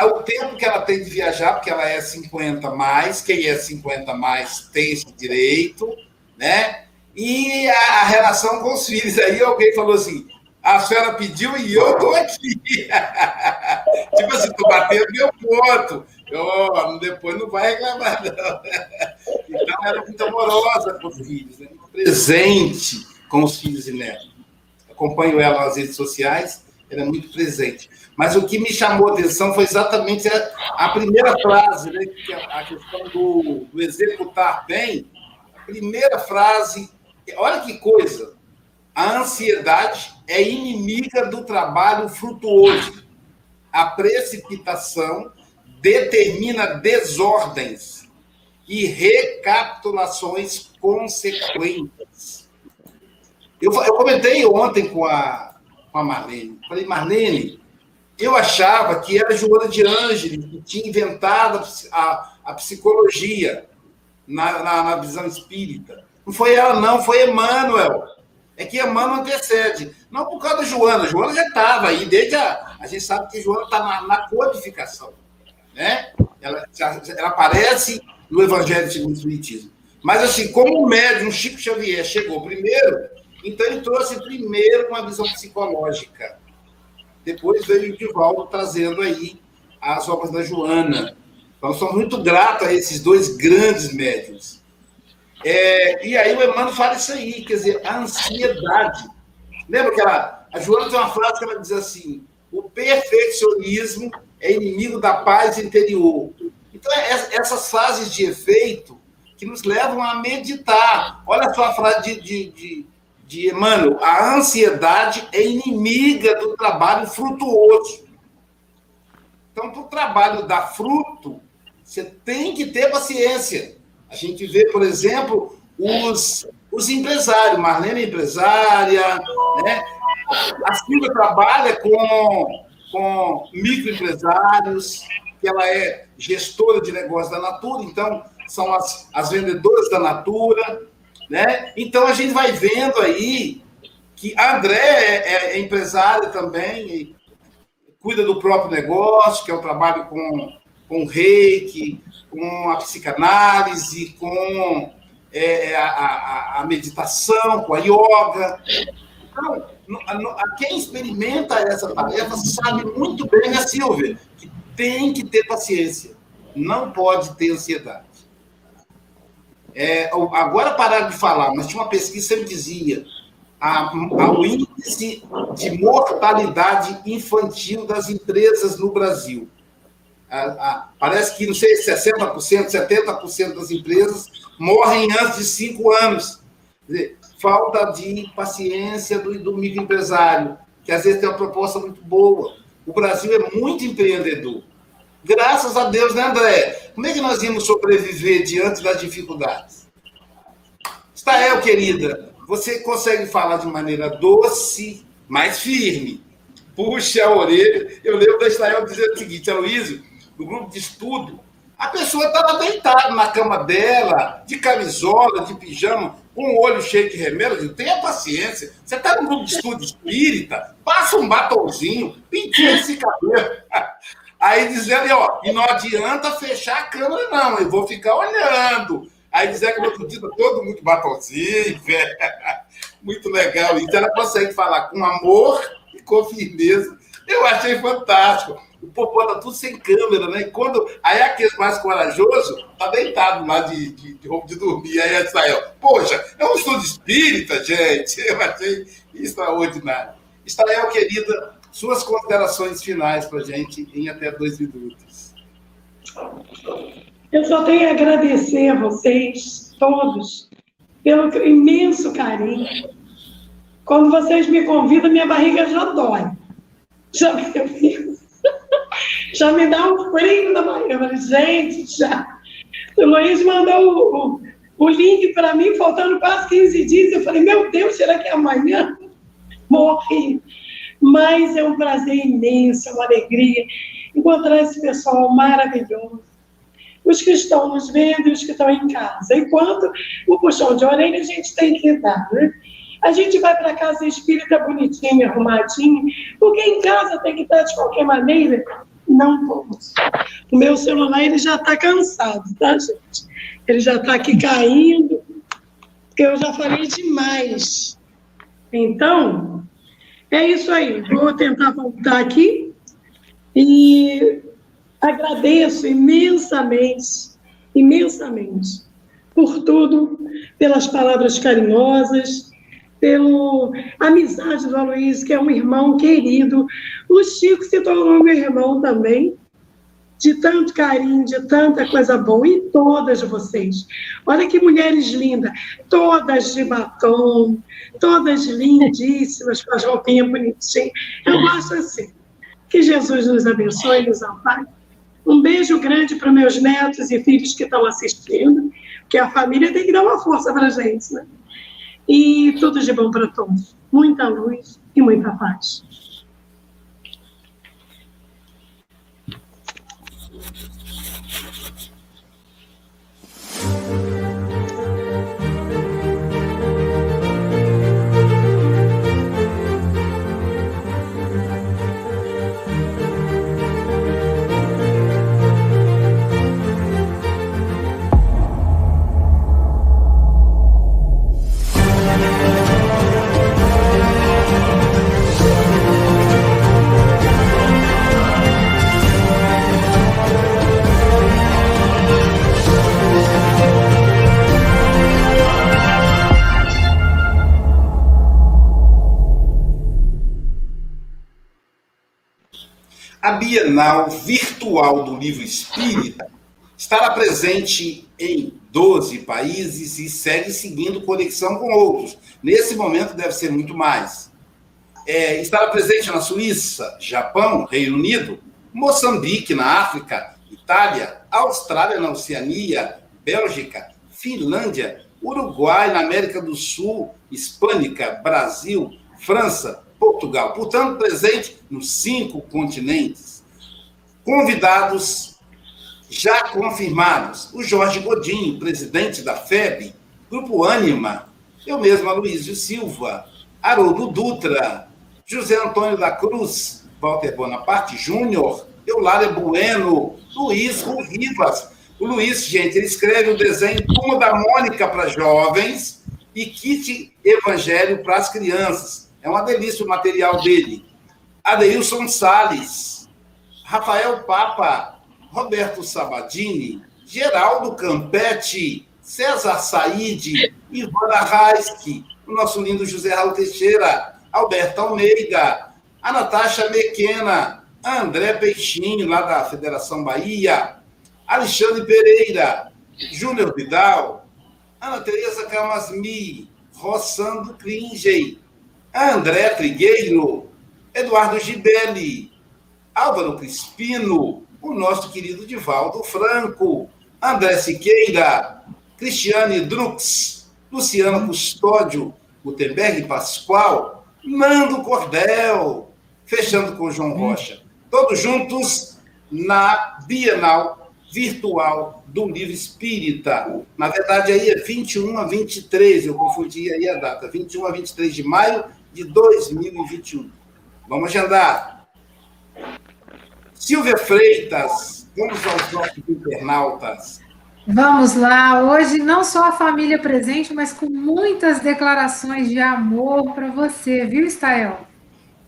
o tempo que ela tem de viajar, porque ela é 50 mais, quem é 50 mais tem esse direito, né? E a, relação com os filhos. Aí alguém falou assim: a senhora pediu e eu estou aqui. tipo assim, estou batendo meu ponto. Oh, depois não vai reclamar, não. Então, era muito amorosa com os filhos, né? presente com os filhos e netos. Acompanho ela nas redes sociais, era é muito presente. Mas o que me chamou a atenção foi exatamente a, a primeira frase, né? Que a, a questão do, do executar bem. Primeira frase, olha que coisa, a ansiedade é inimiga do trabalho frutuoso. A precipitação determina desordens e recapitulações consequentes. Eu, eu comentei ontem com a, com a Marlene. Falei, Marlene, eu achava que era Joana de Ângeles que tinha inventado a, a psicologia na, na, na, visão espírita. Não foi ela, não, foi Emmanuel. É que Emmanuel antecede. Não por causa da Joana. Joana já estava aí, desde a. A gente sabe que Joana está na, na codificação né? Ela, ela aparece no Evangelho segundo o Espiritismo. Mas, assim, como o médium Chico Xavier chegou primeiro, então ele trouxe primeiro uma visão psicológica. Depois veio o Divaldo trazendo aí as obras da Joana. Então, sou muito grato a esses dois grandes médiums. É, e aí o Emmanuel fala isso aí, quer dizer, a ansiedade. Lembra que ela, a Joana tem uma frase que ela diz assim: o perfeccionismo é inimigo da paz interior. Então, é essas fases de efeito que nos levam a meditar. Olha só a frase de, de, de, de Emmanuel: a ansiedade é inimiga do trabalho frutuoso. Então, para o trabalho dar fruto, você tem que ter paciência. A gente vê, por exemplo, os, os empresários, Marlene é empresária, né? a Silvia trabalha com com microempresários, que ela é gestora de negócios da Natura, então são as, as vendedoras da Natura, né? Então a gente vai vendo aí que a André é, é empresária também, cuida do próprio negócio, que é o trabalho com, com reiki, com a psicanálise, com é, a, a, a meditação, com a yoga. Então, quem experimenta essa tarefa sabe muito bem, né, Silvia, que tem que ter paciência, não pode ter ansiedade. É, agora pararam de falar, mas tinha uma pesquisa que dizia a, a, o índice de mortalidade infantil das empresas no Brasil. A, a, parece que, não sei, 60%, 70% das empresas morrem antes de cinco anos. Dizer, falta de paciência do, do microempresário, que às vezes tem uma proposta muito boa. O Brasil é muito empreendedor. Graças a Deus, né, André? Como é que nós íamos sobreviver diante das dificuldades? Estael, querida, você consegue falar de maneira doce, mais firme. Puxa a orelha. Eu lembro da Estael dizendo o seguinte, Aloysio, no grupo de estudo, a pessoa estava deitada na cama dela, de camisola, de pijama, com o olho cheio de remédio. Tenha paciência. Você está no grupo de estudo espírita, passa um batomzinho, pintinha esse cabelo. Aí dizendo, ó, e não adianta fechar a câmera, não, eu vou ficar olhando. Aí dizer que no outro dia todo mundo batonzinho, velho. Muito legal. Então ela consegue falar com amor e com firmeza. Eu achei fantástico. O povo bota tudo sem câmera, né? E quando. Aí aquele mais corajoso tá deitado lá de, de, de roupa de dormir. Aí a Israel, poxa, é um estudo espírita, gente. Eu achei extraordinário. Israel, querida, suas considerações finais para gente em até dois minutos. Eu só tenho a agradecer a vocês, todos, pelo imenso carinho. Quando vocês me convidam, minha barriga já dói. Já me, já me dá um frio na barriga. Eu falei, gente, já. O Luiz mandou o, o, link para mim, faltando quase 15 dias. Eu falei, meu Deus, será que é amanhã? Morri mas é um prazer imenso, é uma alegria encontrar esse pessoal maravilhoso. Os que estão nos vendo e os que estão em casa. Enquanto o puxão de orelha a gente tem que dar, né? A gente vai para casa espírita bonitinho, arrumadinho, porque em casa tem que estar de qualquer maneira. Não vamos. O meu celular ele já está cansado, tá, gente? Ele já está aqui caindo, porque eu já falei demais. Então, é isso aí. Vou tentar voltar aqui e agradeço imensamente, imensamente, por tudo, pelas palavras carinhosas, pela amizade do Aloysio, que é um irmão querido. O Chico se tornou meu irmão também, de tanto carinho, de tanta coisa boa, e todas vocês. Olha que mulheres lindas, todas de batom, todas lindíssimas, com as roupinhas bonitinhas. Eu gosto assim. Que Jesus nos abençoe nos ampare. Um beijo grande para meus netos e filhos que estão assistindo, que a família tem que dar uma força para a gente, né? E tudo de bom para todos. Muita luz e muita paz. Bienal Virtual do Livro Espírita estará presente em 12 países e segue seguindo conexão com outros. Nesse momento deve ser muito mais. É, estará presente na Suíça, Japão, Reino Unido, Moçambique, na África, Itália, Austrália, na Oceania, Bélgica, Finlândia, Uruguai, na América do Sul, Hispânica, Brasil, França, Portugal. Portanto, presente nos cinco continentes. Convidados já confirmados: o Jorge Godinho, presidente da FEB, Grupo Ânima, eu mesmo, Aloysio Silva, Haroldo Dutra, José Antônio da Cruz, Walter Bonaparte Júnior, Eulália Bueno, Luiz Rivas. O Luiz, gente, ele escreve o desenho Turma da Mônica para jovens e kit Evangelho para as crianças É uma delícia o material dele. Adeilson Sales, Rafael Papa, Roberto Sabadini, Geraldo Campetti, César Said, Ivana Raiski, o nosso lindo José Raul Teixeira, Alberto Almeida, a Natasha Mequena, André Peixinho, lá da Federação Bahia, Alexandre Pereira, Júnior Vidal, Ana Tereza Camasmi, Rossando Kringey, André Trigueiro, Eduardo Gibelli, Álvaro Crispino, o nosso querido Divaldo Franco, André Siqueira, Cristiane Drux, Luciano Custódio, Gutenberg Pascoal, Nando Cordel, fechando com João Rocha. Todos juntos na Bienal Virtual do Livro Espírita. Na verdade, aí é 21 a 23, eu confundi aí a data, 21 a 23 de maio de 2021. Vamos agendar. Silvia Freitas, vamos aos nossos internautas. Vamos lá, hoje não só a família presente, mas com muitas declarações de amor para você, viu, Stael?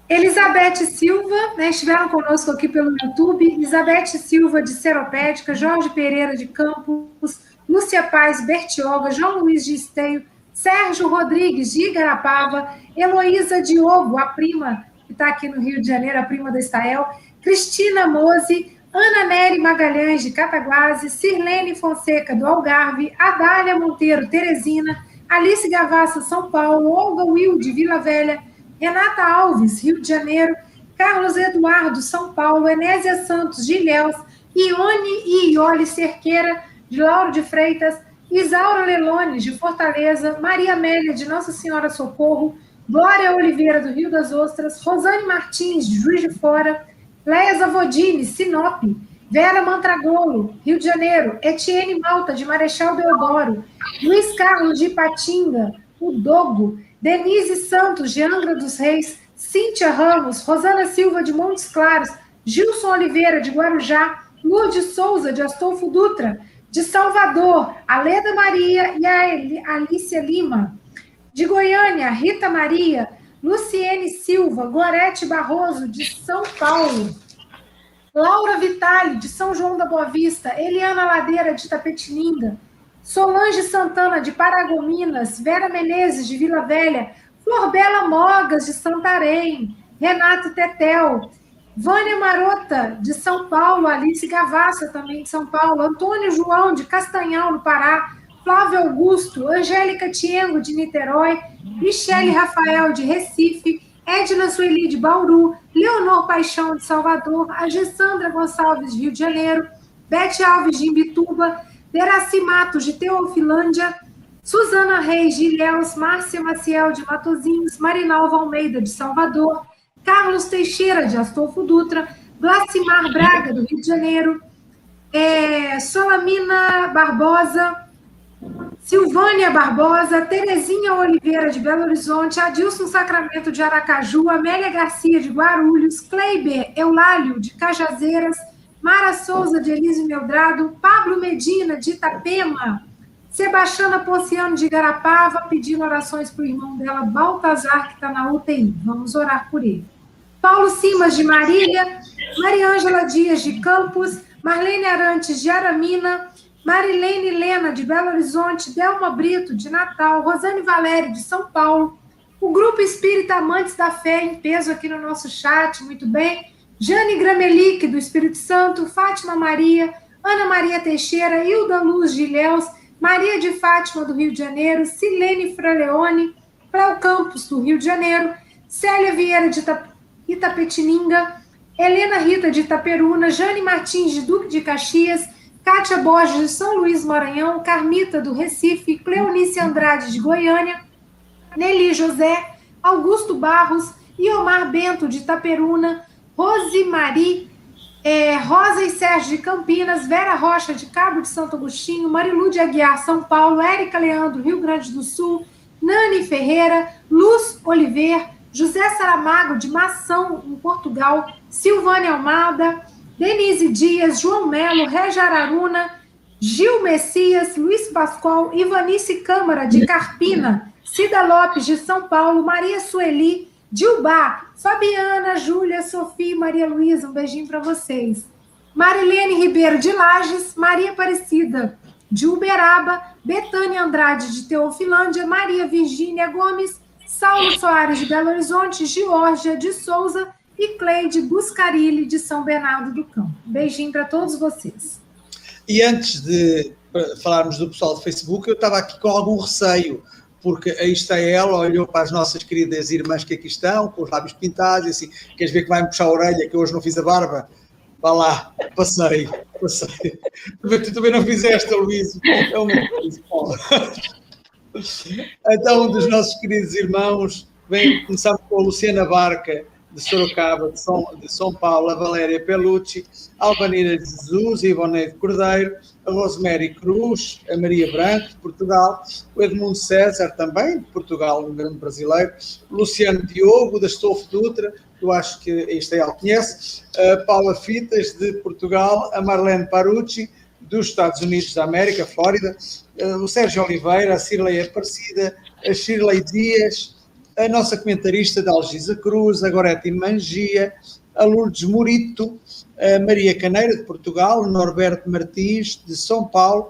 Elizabeth Silva, né, estiveram conosco aqui pelo YouTube, Elizabeth Silva de Seropédica, Jorge Pereira de Campos, Lúcia Paz Bertioga, João Luiz de Esteio, Sérgio Rodrigues de Igarapava, Heloísa Diogo, a prima que está aqui no Rio de Janeiro, a prima da Estael, Cristina Mose, Ana Nery Magalhães, de Cataguase, Sirlene Fonseca, do Algarve, Adália Monteiro, Teresina, Alice Gavassa, São Paulo, Olga Will, de Vila Velha, Renata Alves, Rio de Janeiro, Carlos Eduardo, São Paulo, Enésia Santos, de Ilhéus, Ione e Iole Cerqueira, de Lauro de Freitas, Isaura Lelone, de Fortaleza, Maria Amélia, de Nossa Senhora Socorro, Glória Oliveira, do Rio das Ostras, Rosane Martins, de Juiz de Fora, Leia Zavodini, Sinop, Vera Mantragolo, Rio de Janeiro, Etienne Malta, de Marechal Deodoro, Luiz Carlos de Ipatinga, o Dogo, Denise Santos, de Angra dos Reis, Cíntia Ramos, Rosana Silva, de Montes Claros, Gilson Oliveira, de Guarujá, Lourdes Souza, de Astolfo Dutra, de Salvador, Aleda Maria e a Alicia Lima, de Goiânia, Rita Maria, Luciene Silva, Gorete Barroso, de São Paulo. Laura Vitale, de São João da Boa Vista. Eliana Ladeira, de Tapetininga. Solange Santana, de Paragominas. Vera Menezes, de Vila Velha. Florbela Mogas, de Santarém. Renato Tetel. Vânia Marota, de São Paulo. Alice Gavassa, também de São Paulo. Antônio João, de Castanhal, no Pará. Flávio Augusto, Angélica Tiengo, de Niterói, Michele Rafael, de Recife, Edna Sueli, de Bauru, Leonor Paixão, de Salvador, a Gessandra Gonçalves, de Rio de Janeiro, Bete Alves, de Imbituba, Deraci Matos, de Teofilândia, Suzana Reis, de Ilhéus, Márcia Maciel, de Matozinhos, Marinalva Almeida, de Salvador, Carlos Teixeira, de Astolfo Dutra, Glacimar Braga, do Rio de Janeiro, é, Solamina Barbosa, Silvânia Barbosa, Terezinha Oliveira de Belo Horizonte, Adilson Sacramento de Aracaju, Amélia Garcia de Guarulhos, Kleiber Eulálio de Cajazeiras, Mara Souza de Elise Meldrado, Pablo Medina de Itapema, Sebastiana Ponciano de Garapava, pedindo orações para o irmão dela, Baltazar, que está na UTI. Vamos orar por ele. Paulo Simas de Marília, Mariângela Dias de Campos, Marlene Arantes de Aramina, Marilene Lena, de Belo Horizonte, Delma Brito, de Natal, Rosane Valério, de São Paulo, o Grupo Espírita Amantes da Fé, em peso aqui no nosso chat, muito bem, Jane Gramelic, do Espírito Santo, Fátima Maria, Ana Maria Teixeira, Hilda Luz de Ilhéus, Maria de Fátima, do Rio de Janeiro, Silene Fraleone, Cléo Campos, do Rio de Janeiro, Célia Vieira, de Itapetininga, Helena Rita, de Itaperuna, Jane Martins, de Duque de Caxias, Kátia Borges, de São Luís Maranhão, Carmita, do Recife, Cleonice Andrade, de Goiânia, Nelly José, Augusto Barros, Iomar Bento, de Itaperuna, Rosemary, é, Rosa e Sérgio, de Campinas, Vera Rocha, de Cabo de Santo Agostinho, Marilu de Aguiar, São Paulo, Érica Leandro, Rio Grande do Sul, Nani Ferreira, Luz Oliver, José Saramago, de Mação, em Portugal, Silvânia Almada, Denise Dias, João Melo, Regia Araruna, Gil Messias, Luiz Pascoal, Ivanice Câmara, de Carpina, Cida Lopes, de São Paulo, Maria Sueli, Dilba, Fabiana, Júlia, Sofia, Maria Luísa, um beijinho para vocês. Marilene Ribeiro de Lages, Maria Aparecida de Uberaba, Betânia Andrade de Teofilândia, Maria Virgínia Gomes, Saulo Soares de Belo Horizonte, Georgia de Souza e Cleide Buscarilli de São Bernardo do Campo. Beijinho para todos vocês. E antes de falarmos do pessoal do Facebook, eu estava aqui com algum receio, porque aí está ela, olhou para as nossas queridas irmãs que aqui estão, com os lábios pintados, e assim, queres ver que vai-me puxar a orelha, que hoje não fiz a barba? Vá lá, passei, passei. Tu também não fizeste, Luís. É uma. Então, um dos nossos queridos irmãos, vem, começamos com a Luciana Barca, de Sorocaba, de São, de São Paulo, a Valéria Pelucci, Albanira Jesus, a Ivonete Cordeiro, a Rosemary Cruz, a Maria Branco, de Portugal, o Edmundo César, também, de Portugal, um grande brasileiro, Luciano Diogo, da Estofo Dutra, eu acho que este aí ela conhece, a Paula Fitas, de Portugal, a Marlene Parucci, dos Estados Unidos da América, Flórida, o Sérgio Oliveira, a Cirlei Aparecida, a Shirley Dias, a nossa comentarista da Algisa Cruz, a Gorete Mangia, a Lourdes Morito, a Maria Caneira, de Portugal, o Norberto Martins, de São Paulo,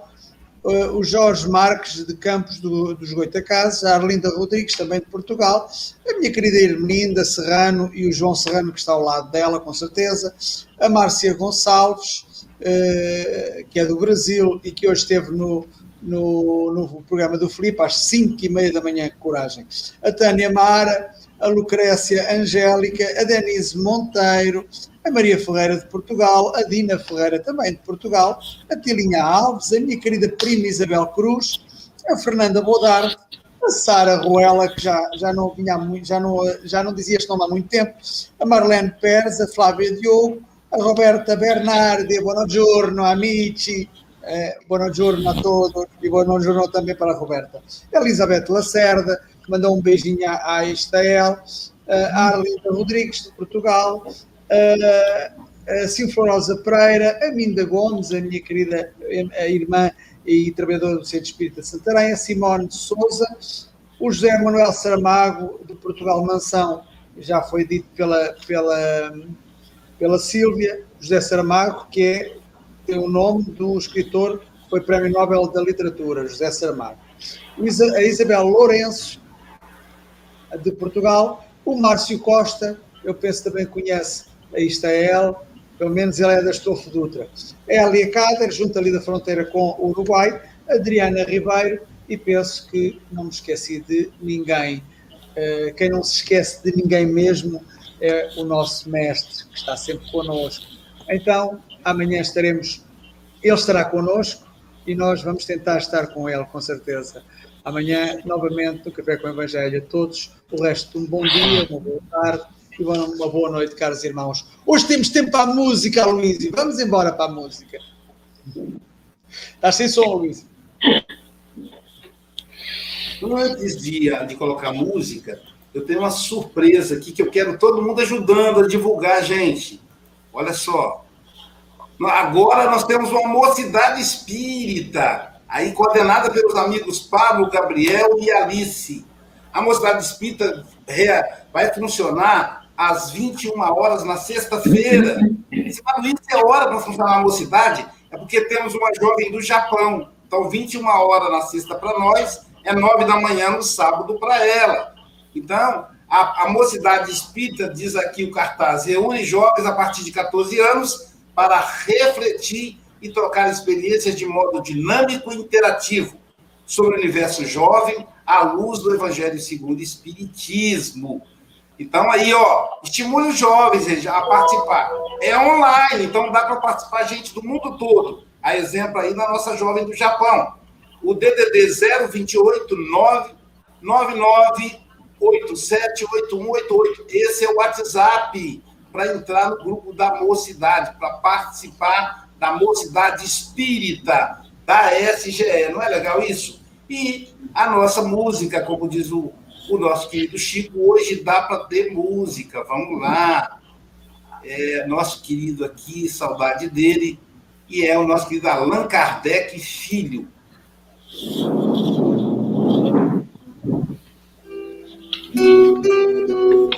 o Jorge Marques, de Campos do, dos Goitacazes, a Arlinda Rodrigues, também de Portugal, a minha querida Irmelinda Serrano e o João Serrano, que está ao lado dela, com certeza, a Márcia Gonçalves, eh, que é do Brasil e que hoje esteve no, no, no programa do Filipe, às 5 e meia da manhã, coragem. A Tânia Mara, a Lucrécia Angélica, a Denise Monteiro, a Maria Ferreira de Portugal, a Dina Ferreira também de Portugal, a Tilinha Alves, a minha querida prima Isabel Cruz, a Fernanda Bodarte, a Sara Ruela, que já, já não vinha muito, já não, já não dizia este nome há muito tempo, a Marlene Pérez, a Flávia Diogo, a Roberta Bernardi, buongiorno amici, eh, buongiorno a todos e buongiorno também para a Roberta. Elizabeth Lacerda, que mandou um beijinho à, à Estael, a Arlinda Rodrigues, de Portugal, a Sinflorosa Pereira, a Minda Gomes, a minha querida a irmã e trabalhadora do Centro Espírita de Santarém, a Simone de Souza, o José Manuel Saramago, de Portugal Mansão, já foi dito pela, pela, pela Sílvia, José Saramago, que é tem o nome do escritor que foi Prémio Nobel da Literatura, José Saramago. A Isabel Lourenço, de Portugal. O Márcio Costa, eu penso também conhece a Istael, pelo menos ele é da Estofo Dutra. A Elia Cader, junto ali da fronteira com o Uruguai. Adriana Ribeiro, e penso que não me esqueci de ninguém. Eh, quem não se esquece de ninguém mesmo é o nosso mestre, que está sempre connosco. Então, amanhã estaremos, ele estará connosco e nós vamos tentar estar com ele, com certeza. Amanhã, novamente, no Café com o Evangelho. A todos, o resto, um bom dia, uma boa tarde e uma boa noite, caros irmãos. Hoje temos tempo para a música, Luís. Vamos embora para a música. Estás sem som, Luís. Antes de, de colocar música, eu tenho uma surpresa aqui que eu quero todo mundo ajudando a divulgar, gente. Olha só. Agora nós temos uma mocidade espírita, aí coordenada pelos amigos Pablo, Gabriel e Alice. A mocidade espírita vai funcionar às 21 horas na sexta-feira. Se isso é hora para funcionar a mocidade, é porque temos uma jovem do Japão. Então, 21 horas na sexta para nós, é 9 da manhã no sábado para ela. Então, a, a mocidade espírita, diz aqui o cartaz, reúne jovens a partir de 14 anos para refletir e trocar experiências de modo dinâmico e interativo sobre o universo jovem à luz do Evangelho segundo o Espiritismo. Então, aí, ó, estimule os jovens a participar. É online, então dá para participar gente do mundo todo. A exemplo aí da nossa jovem do Japão. O DDD 028 999878188. Esse é o WhatsApp para entrar no grupo da mocidade, para participar da mocidade espírita da SGE. Não é legal isso? E a nossa música, como diz o, o nosso querido Chico, hoje dá para ter música. Vamos lá. É, nosso querido aqui, saudade dele, e é o nosso querido Allan Kardec Filho. Música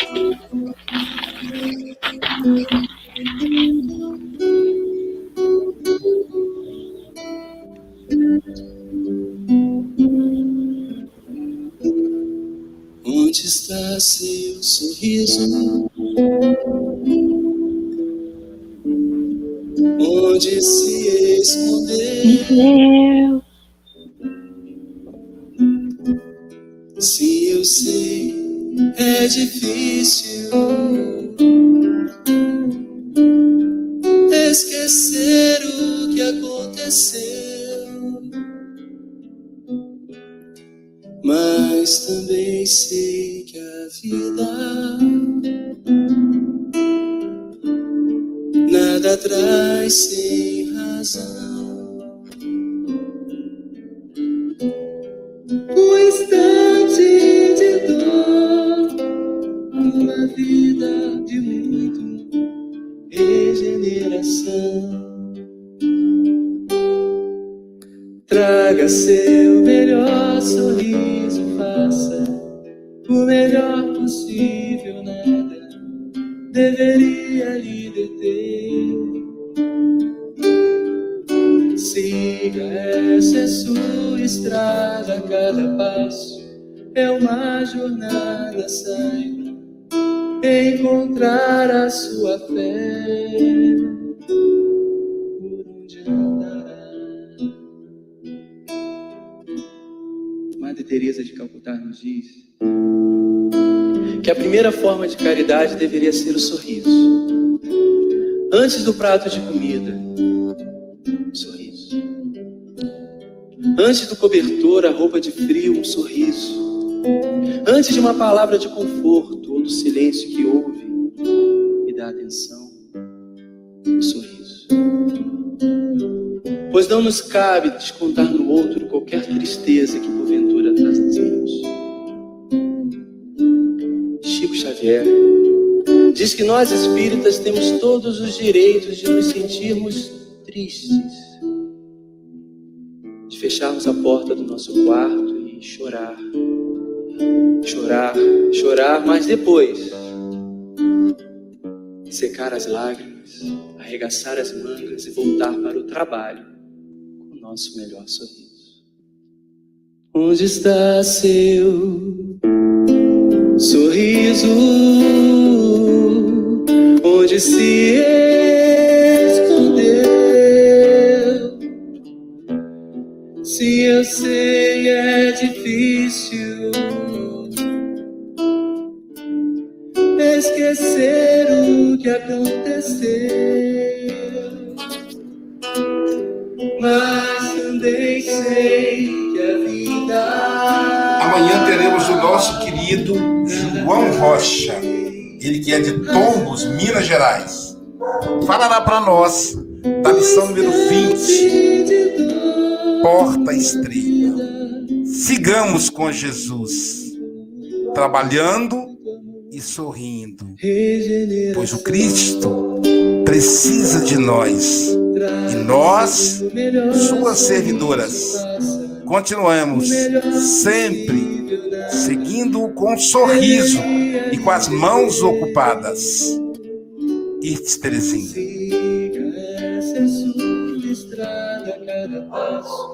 Onde está seu sorriso? Onde se escondeu? Se eu sei, é difícil. Sei que a vida nada traz sem razão. Jornada, saiba encontrar a sua fé. Por onde andará? Madre Teresa de Calcutá nos diz que a primeira forma de caridade deveria ser o sorriso. Antes do prato de comida, um sorriso. Antes do cobertor, a roupa de frio, um sorriso. Antes de uma palavra de conforto ou do silêncio que ouve e dá atenção, um sorriso. Pois não nos cabe descontar no outro qualquer tristeza que porventura trazemos. Chico Xavier diz que nós espíritas temos todos os direitos de nos sentirmos tristes, de fecharmos a porta do nosso quarto e chorar chorar, chorar, mas depois secar as lágrimas, arregaçar as mangas e voltar para o trabalho com o nosso melhor sorriso. Onde está seu sorriso? Onde se escondeu? Se eu sei aconteceu. Mas também sei que a vida. Amanhã teremos o nosso querido João Rocha, ele que é de Tombos, Minas Gerais. Falará para nós da lição número 20, Porta Estreita. Sigamos com Jesus, trabalhando e sorrindo, pois o Cristo precisa de nós e nós, suas servidoras, continuamos sempre seguindo com um sorriso e com as mãos ocupadas. Irtes Terezinha.